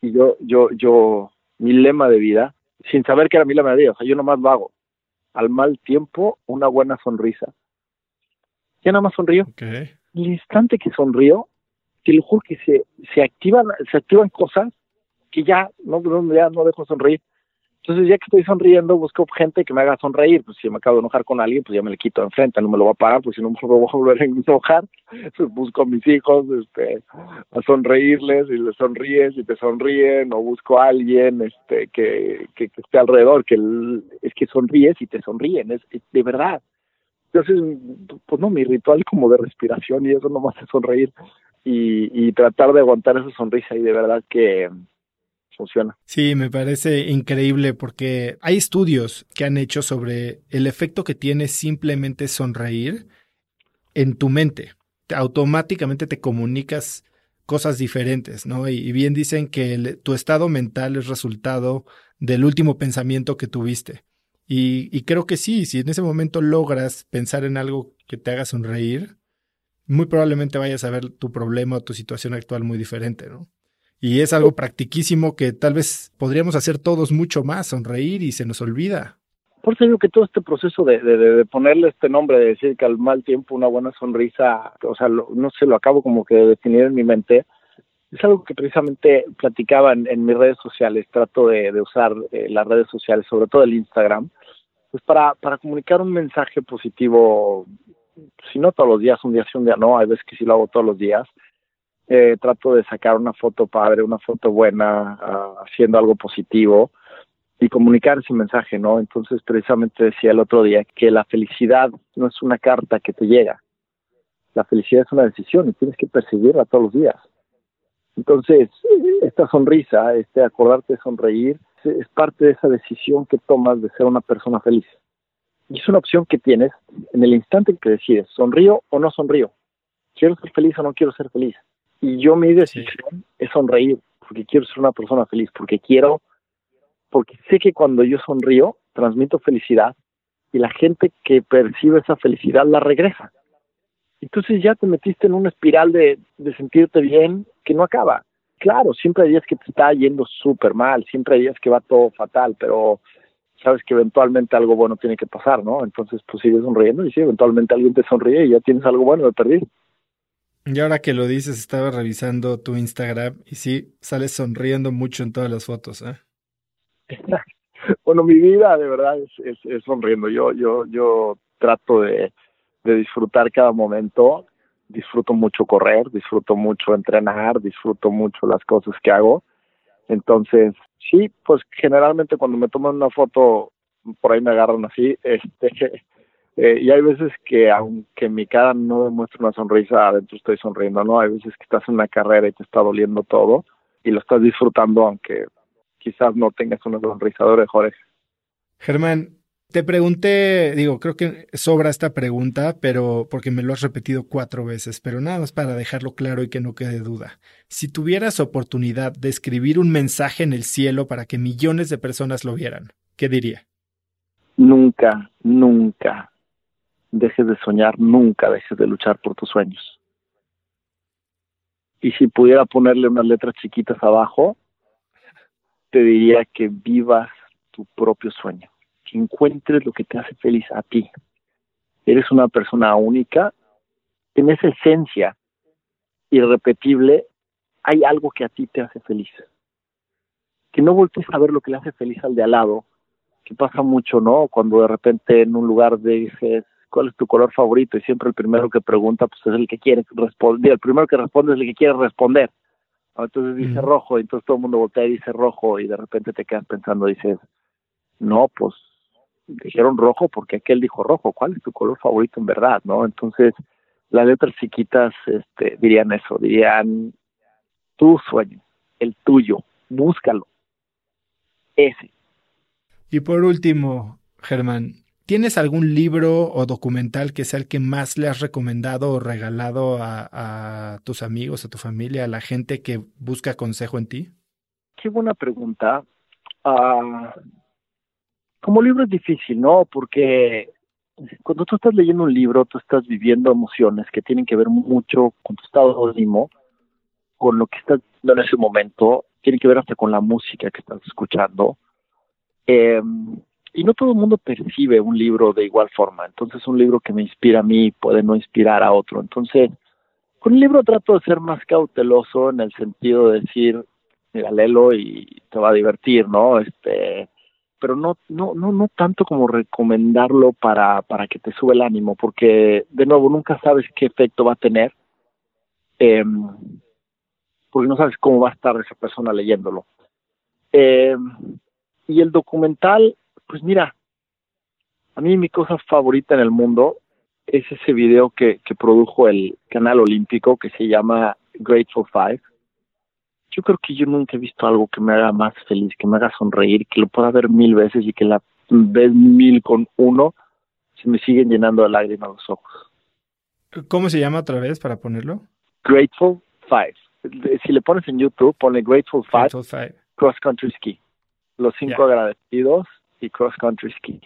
Y yo, yo, yo, mi lema de vida, sin saber que era mi lema de vida, o sea, yo nomás lo hago al mal tiempo una buena sonrisa. Ya nada más sonrío. Okay. El instante que sonrío, te lo juro que se, se activan, se activan cosas que ya no, ya no dejo sonreír. Entonces, ya que estoy sonriendo, busco gente que me haga sonreír. Pues si me acabo de enojar con alguien, pues ya me le quito enfrente, no me lo voy a pagar, pues si no me voy a volver a enojar. Pues busco a mis hijos este, a sonreírles y les sonríes y te sonríen, o busco a alguien este, que, que, que esté alrededor, que es que sonríes y te sonríen, es, es, de verdad. Entonces, pues no, mi ritual como de respiración y eso no me hace sonreír y, y tratar de aguantar esa sonrisa y de verdad que Sí, me parece increíble porque hay estudios que han hecho sobre el efecto que tiene simplemente sonreír en tu mente. Automáticamente te comunicas cosas diferentes, ¿no? Y, bien dicen que tu estado mental es resultado del último pensamiento que tuviste. Y, y creo que sí, si en ese momento logras pensar en algo que te haga sonreír, muy probablemente vayas a ver tu problema o tu situación actual muy diferente, ¿no? Y es algo practiquísimo que tal vez podríamos hacer todos mucho más, sonreír y se nos olvida. Por eso digo que todo este proceso de, ponerle este nombre, de decir que al mal tiempo una buena sonrisa, o sea, lo, no sé, lo acabo como que de definir en mi mente, es algo que precisamente platicaba en, mis redes sociales, trato de, usar eh, las redes sociales, sobre todo el Instagram, pues para, para comunicar un mensaje positivo, si no todos los días, un día sí, un día no, hay veces que sí lo hago todos los días, eh, trato de sacar una foto padre, una foto buena, uh, haciendo algo positivo y comunicar ese mensaje, ¿no? Entonces, precisamente decía el otro día que la felicidad no es una carta que te llega. La felicidad es una decisión y tienes que perseguirla todos los días. Entonces, esta sonrisa, este acordarte de sonreír, es parte de esa decisión que tomas de ser una persona feliz. Y es una opción que tienes en el instante que decides, sonrío o no sonrío. ¿Quiero ser feliz o no quiero ser feliz? Y yo mi decisión sí. es sonreír, porque quiero ser una persona feliz, porque quiero, porque sé que cuando yo sonrío, transmito felicidad, y la gente que percibe esa felicidad la regresa. Entonces ya te metiste en una espiral de, de sentirte bien que no acaba. Claro, siempre hay días que te está yendo súper mal, siempre hay días que va todo fatal, pero sabes que eventualmente algo bueno tiene que pasar, ¿no? Entonces, pues sigues sonriendo y sí, eventualmente alguien te sonríe y ya tienes algo bueno de perder. Y ahora que lo dices, estaba revisando tu Instagram y sí, sales sonriendo mucho en todas las fotos, ¿eh? bueno, mi vida de verdad es, sonriendo. Yo, yo, yo trato de disfrutar cada momento. Disfruto mucho correr, disfruto mucho entrenar, disfruto mucho las cosas que hago. Entonces, sí, pues generalmente cuando me toman una foto, por ahí me agarran así, este, eh, y hay veces que aunque mi cara no demuestre una sonrisa, adentro estoy sonriendo, ¿no? Hay veces que estás en una carrera y te está doliendo todo y lo estás disfrutando aunque quizás no tengas una sonrisa de Jorge. Germán, te pregunté, digo, creo que sobra esta pregunta, pero porque me lo has repetido cuatro veces, pero nada más para dejarlo claro y que no quede duda. Si tuvieras oportunidad de escribir un mensaje en el cielo para que millones de personas lo vieran, ¿qué diría? Nunca, nunca dejes de soñar, nunca dejes de luchar por tus sueños. Y si pudiera ponerle unas letras chiquitas abajo, te diría que vivas tu propio sueño encuentres lo que te hace feliz a ti. Eres una persona única, en esa esencia irrepetible hay algo que a ti te hace feliz. Que no voltees a ver lo que le hace feliz al de al lado, que pasa mucho, ¿no? Cuando de repente en un lugar dices, ¿cuál es tu color favorito? Y siempre el primero que pregunta, pues es el que quiere responder, el primero que responde es el que quiere responder. Entonces dice rojo, y entonces todo el mundo voltea y dice rojo, y de repente te quedas pensando, dices, no, pues dijeron rojo porque aquel dijo rojo, ¿cuál es tu color favorito en verdad? ¿No? Entonces, las letras chiquitas este, dirían eso, dirían tu sueño, el tuyo, búscalo, ese. Y por último, Germán, ¿tienes algún libro o documental que sea el que más le has recomendado o regalado a, tus amigos, a tu familia, a la gente que busca consejo en ti? Qué buena pregunta. Ah, como libro es difícil, ¿no? Porque cuando tú estás leyendo un libro, tú estás viviendo emociones que tienen que ver mucho con tu estado de ánimo, con lo que estás viendo en ese momento, tienen que ver hasta con la música que estás escuchando. Em, y no todo el mundo percibe un libro de igual forma. Entonces, un libro que me inspira a mí puede no inspirar a otro. Entonces, con el libro trato de ser más cauteloso en el sentido de decir, mira, léelo y te va a divertir, ¿no? Este, pero no, no, no, no tanto como recomendarlo para, para que te sube el ánimo, porque de nuevo nunca sabes qué efecto va a tener, em, porque no sabes cómo va a estar esa persona leyéndolo. Em, y el documental, pues mira, a mí mi cosa favorita en el mundo es ese video que, que produjo el canal olímpico que se llama Grateful Five yo creo que yo nunca he visto algo que me haga más feliz, que me haga sonreír, que lo pueda ver mil veces y que la vez mil con uno se me siguen llenando de lágrimas los ojos. ¿Cómo se llama otra vez para ponerlo? Grateful Five. Si le pones en YouTube, pone Grateful Five, Cross Country Ski. Los cinco agradecidos y Cross Country Ski.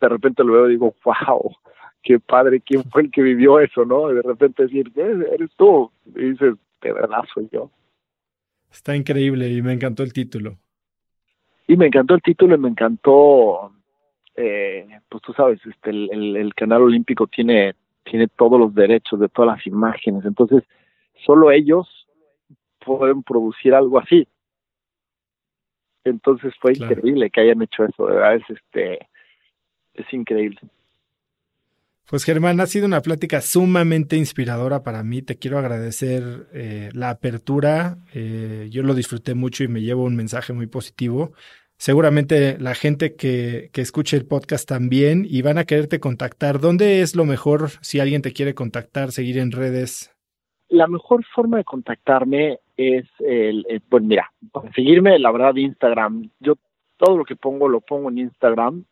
De repente lo veo y digo, wow, qué padre, ¿quién fue el que vivió eso, no? Y de repente decir, eres tú. Y dices, de verdad soy yo. Está increíble y me encantó el título. Y me encantó el título y me encantó, eh, pues tú sabes, este, el, el, canal olímpico tiene, tiene todos los derechos de todas las imágenes, entonces solo ellos pueden producir algo así. Entonces fue increíble que hayan hecho eso, de verdad es este, es increíble. Pues Germán, ha sido una plática sumamente inspiradora para mí. Te quiero agradecer eh, la apertura. Eh, yo lo disfruté mucho y me llevo un mensaje muy positivo. Seguramente la gente que, que escuche el podcast también y van a quererte contactar. ¿Dónde es lo mejor si alguien te quiere contactar, seguir en redes? La mejor forma de contactarme es, el, el pues mira, para seguirme, la verdad, Instagram. Yo todo lo que pongo lo pongo en Instagram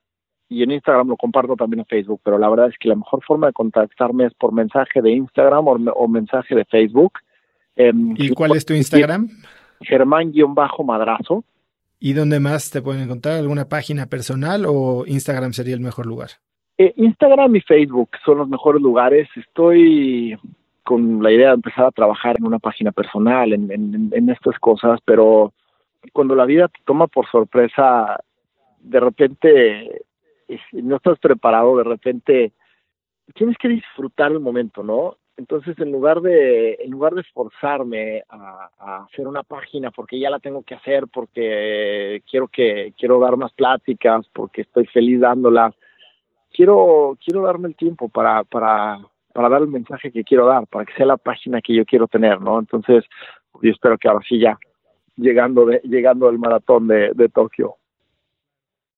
y en Instagram lo comparto también en Facebook, pero la verdad es que la mejor forma de contactarme es por mensaje de Instagram o, mensaje de Facebook. Em, ¿Y cuál es tu Instagram? Germán-madrazo. ¿Y dónde más te pueden encontrar? ¿Alguna página personal o Instagram sería el mejor lugar? Eh, Instagram y Facebook son los mejores lugares. Estoy con la idea de empezar a trabajar en una página personal, en, estas cosas, pero cuando la vida te toma por sorpresa, de repente no estás preparado, de repente tienes que disfrutar el momento, ¿no? Entonces, en lugar de, en lugar de esforzarme a, hacer una página porque ya la tengo que hacer, porque quiero que, quiero dar más pláticas, porque estoy feliz dándolas, quiero, quiero darme el tiempo para, para dar el mensaje que quiero dar, para que sea la página que yo quiero tener, ¿no? Entonces, yo espero que ahora sí ya, llegando de, llegando al maratón de, de Tokio,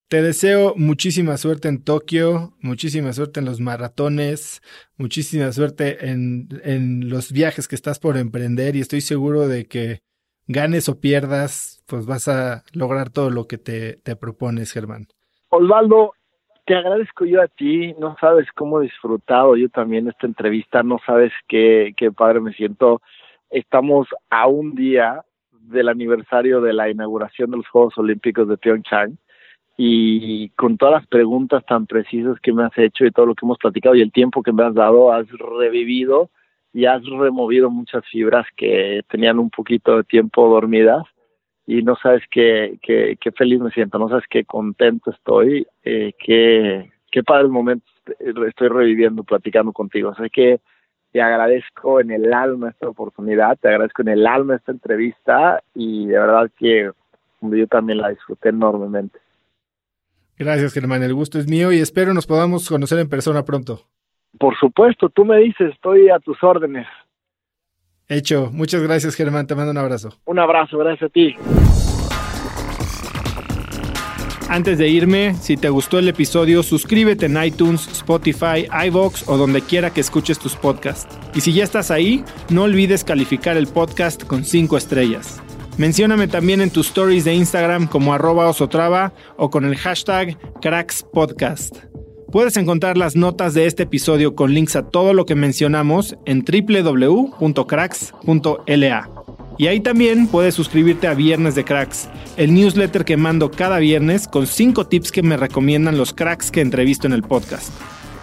te deseo muchísima suerte en Tokio, muchísima suerte en los maratones, muchísima suerte en, en, los viajes que estás por emprender y estoy seguro de que ganes o pierdas, pues vas a lograr todo lo que te, te propones, Germán. Osvaldo, te agradezco yo a ti, no sabes cómo he disfrutado yo también esta entrevista, no sabes qué, qué padre me siento. Estamos a un día del aniversario de la inauguración de los Juegos Olímpicos de Pyeongchang y con todas las preguntas tan precisas que me has hecho y todo lo que hemos platicado y el tiempo que me has dado, has revivido y has removido muchas fibras que tenían un poquito de tiempo dormidas y no sabes qué, qué, qué feliz me siento, no sabes qué contento estoy, eh, qué, qué padre el momento estoy reviviendo platicando contigo. O sea que te agradezco en el alma esta oportunidad, te agradezco en el alma esta entrevista y de verdad que yo también la disfruté enormemente. Gracias, Germán. El gusto es mío y espero nos podamos conocer en persona pronto. Por supuesto, tú me dices, estoy a tus órdenes. Hecho. Muchas gracias, Germán. Te mando un abrazo. Un abrazo, gracias a ti. Antes de irme, si te gustó el episodio, suscríbete en iTunes, Spotify, iVoox o donde quiera que escuches tus podcasts. Y si ya estás ahí, no olvides calificar el podcast con 5 estrellas. Mencióname también en tus stories de Instagram como arroba osotrava o con el hashtag crackspodcast. Puedes encontrar las notas de este episodio con links a todo lo que mencionamos en www.cracks.la. Y ahí también puedes suscribirte a Viernes de Cracks, el newsletter que mando cada viernes con 5 tips que me recomiendan los cracks que entrevisto en el podcast.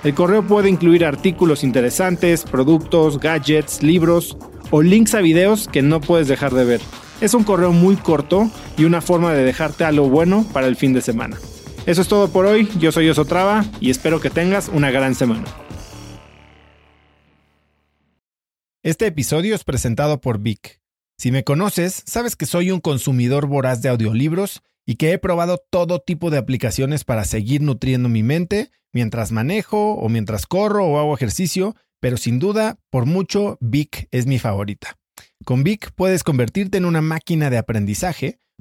El correo puede incluir artículos interesantes, productos, gadgets, libros o links a videos que no puedes dejar de ver. Es un correo muy corto y una forma de dejarte algo bueno para el fin de semana. Eso es todo por hoy, yo soy Osotrava y espero que tengas una gran semana. Este episodio es presentado por Vic. Si me conoces, sabes que soy un consumidor voraz de audiolibros y que he probado todo tipo de aplicaciones para seguir nutriendo mi mente mientras manejo o mientras corro o hago ejercicio, pero sin duda, por mucho, Vic es mi favorita. Con Vic puedes convertirte en una máquina de aprendizaje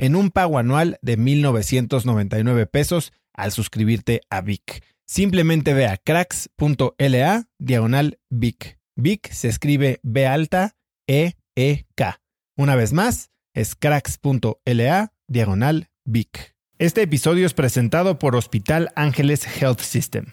en un pago anual de 1.999 pesos al suscribirte a Vic. Simplemente ve a cracks.la diagonal Vic. Vic se escribe B alta E E K. Una vez más, es cracks.la diagonal Vic. Este episodio es presentado por Hospital Ángeles Health System.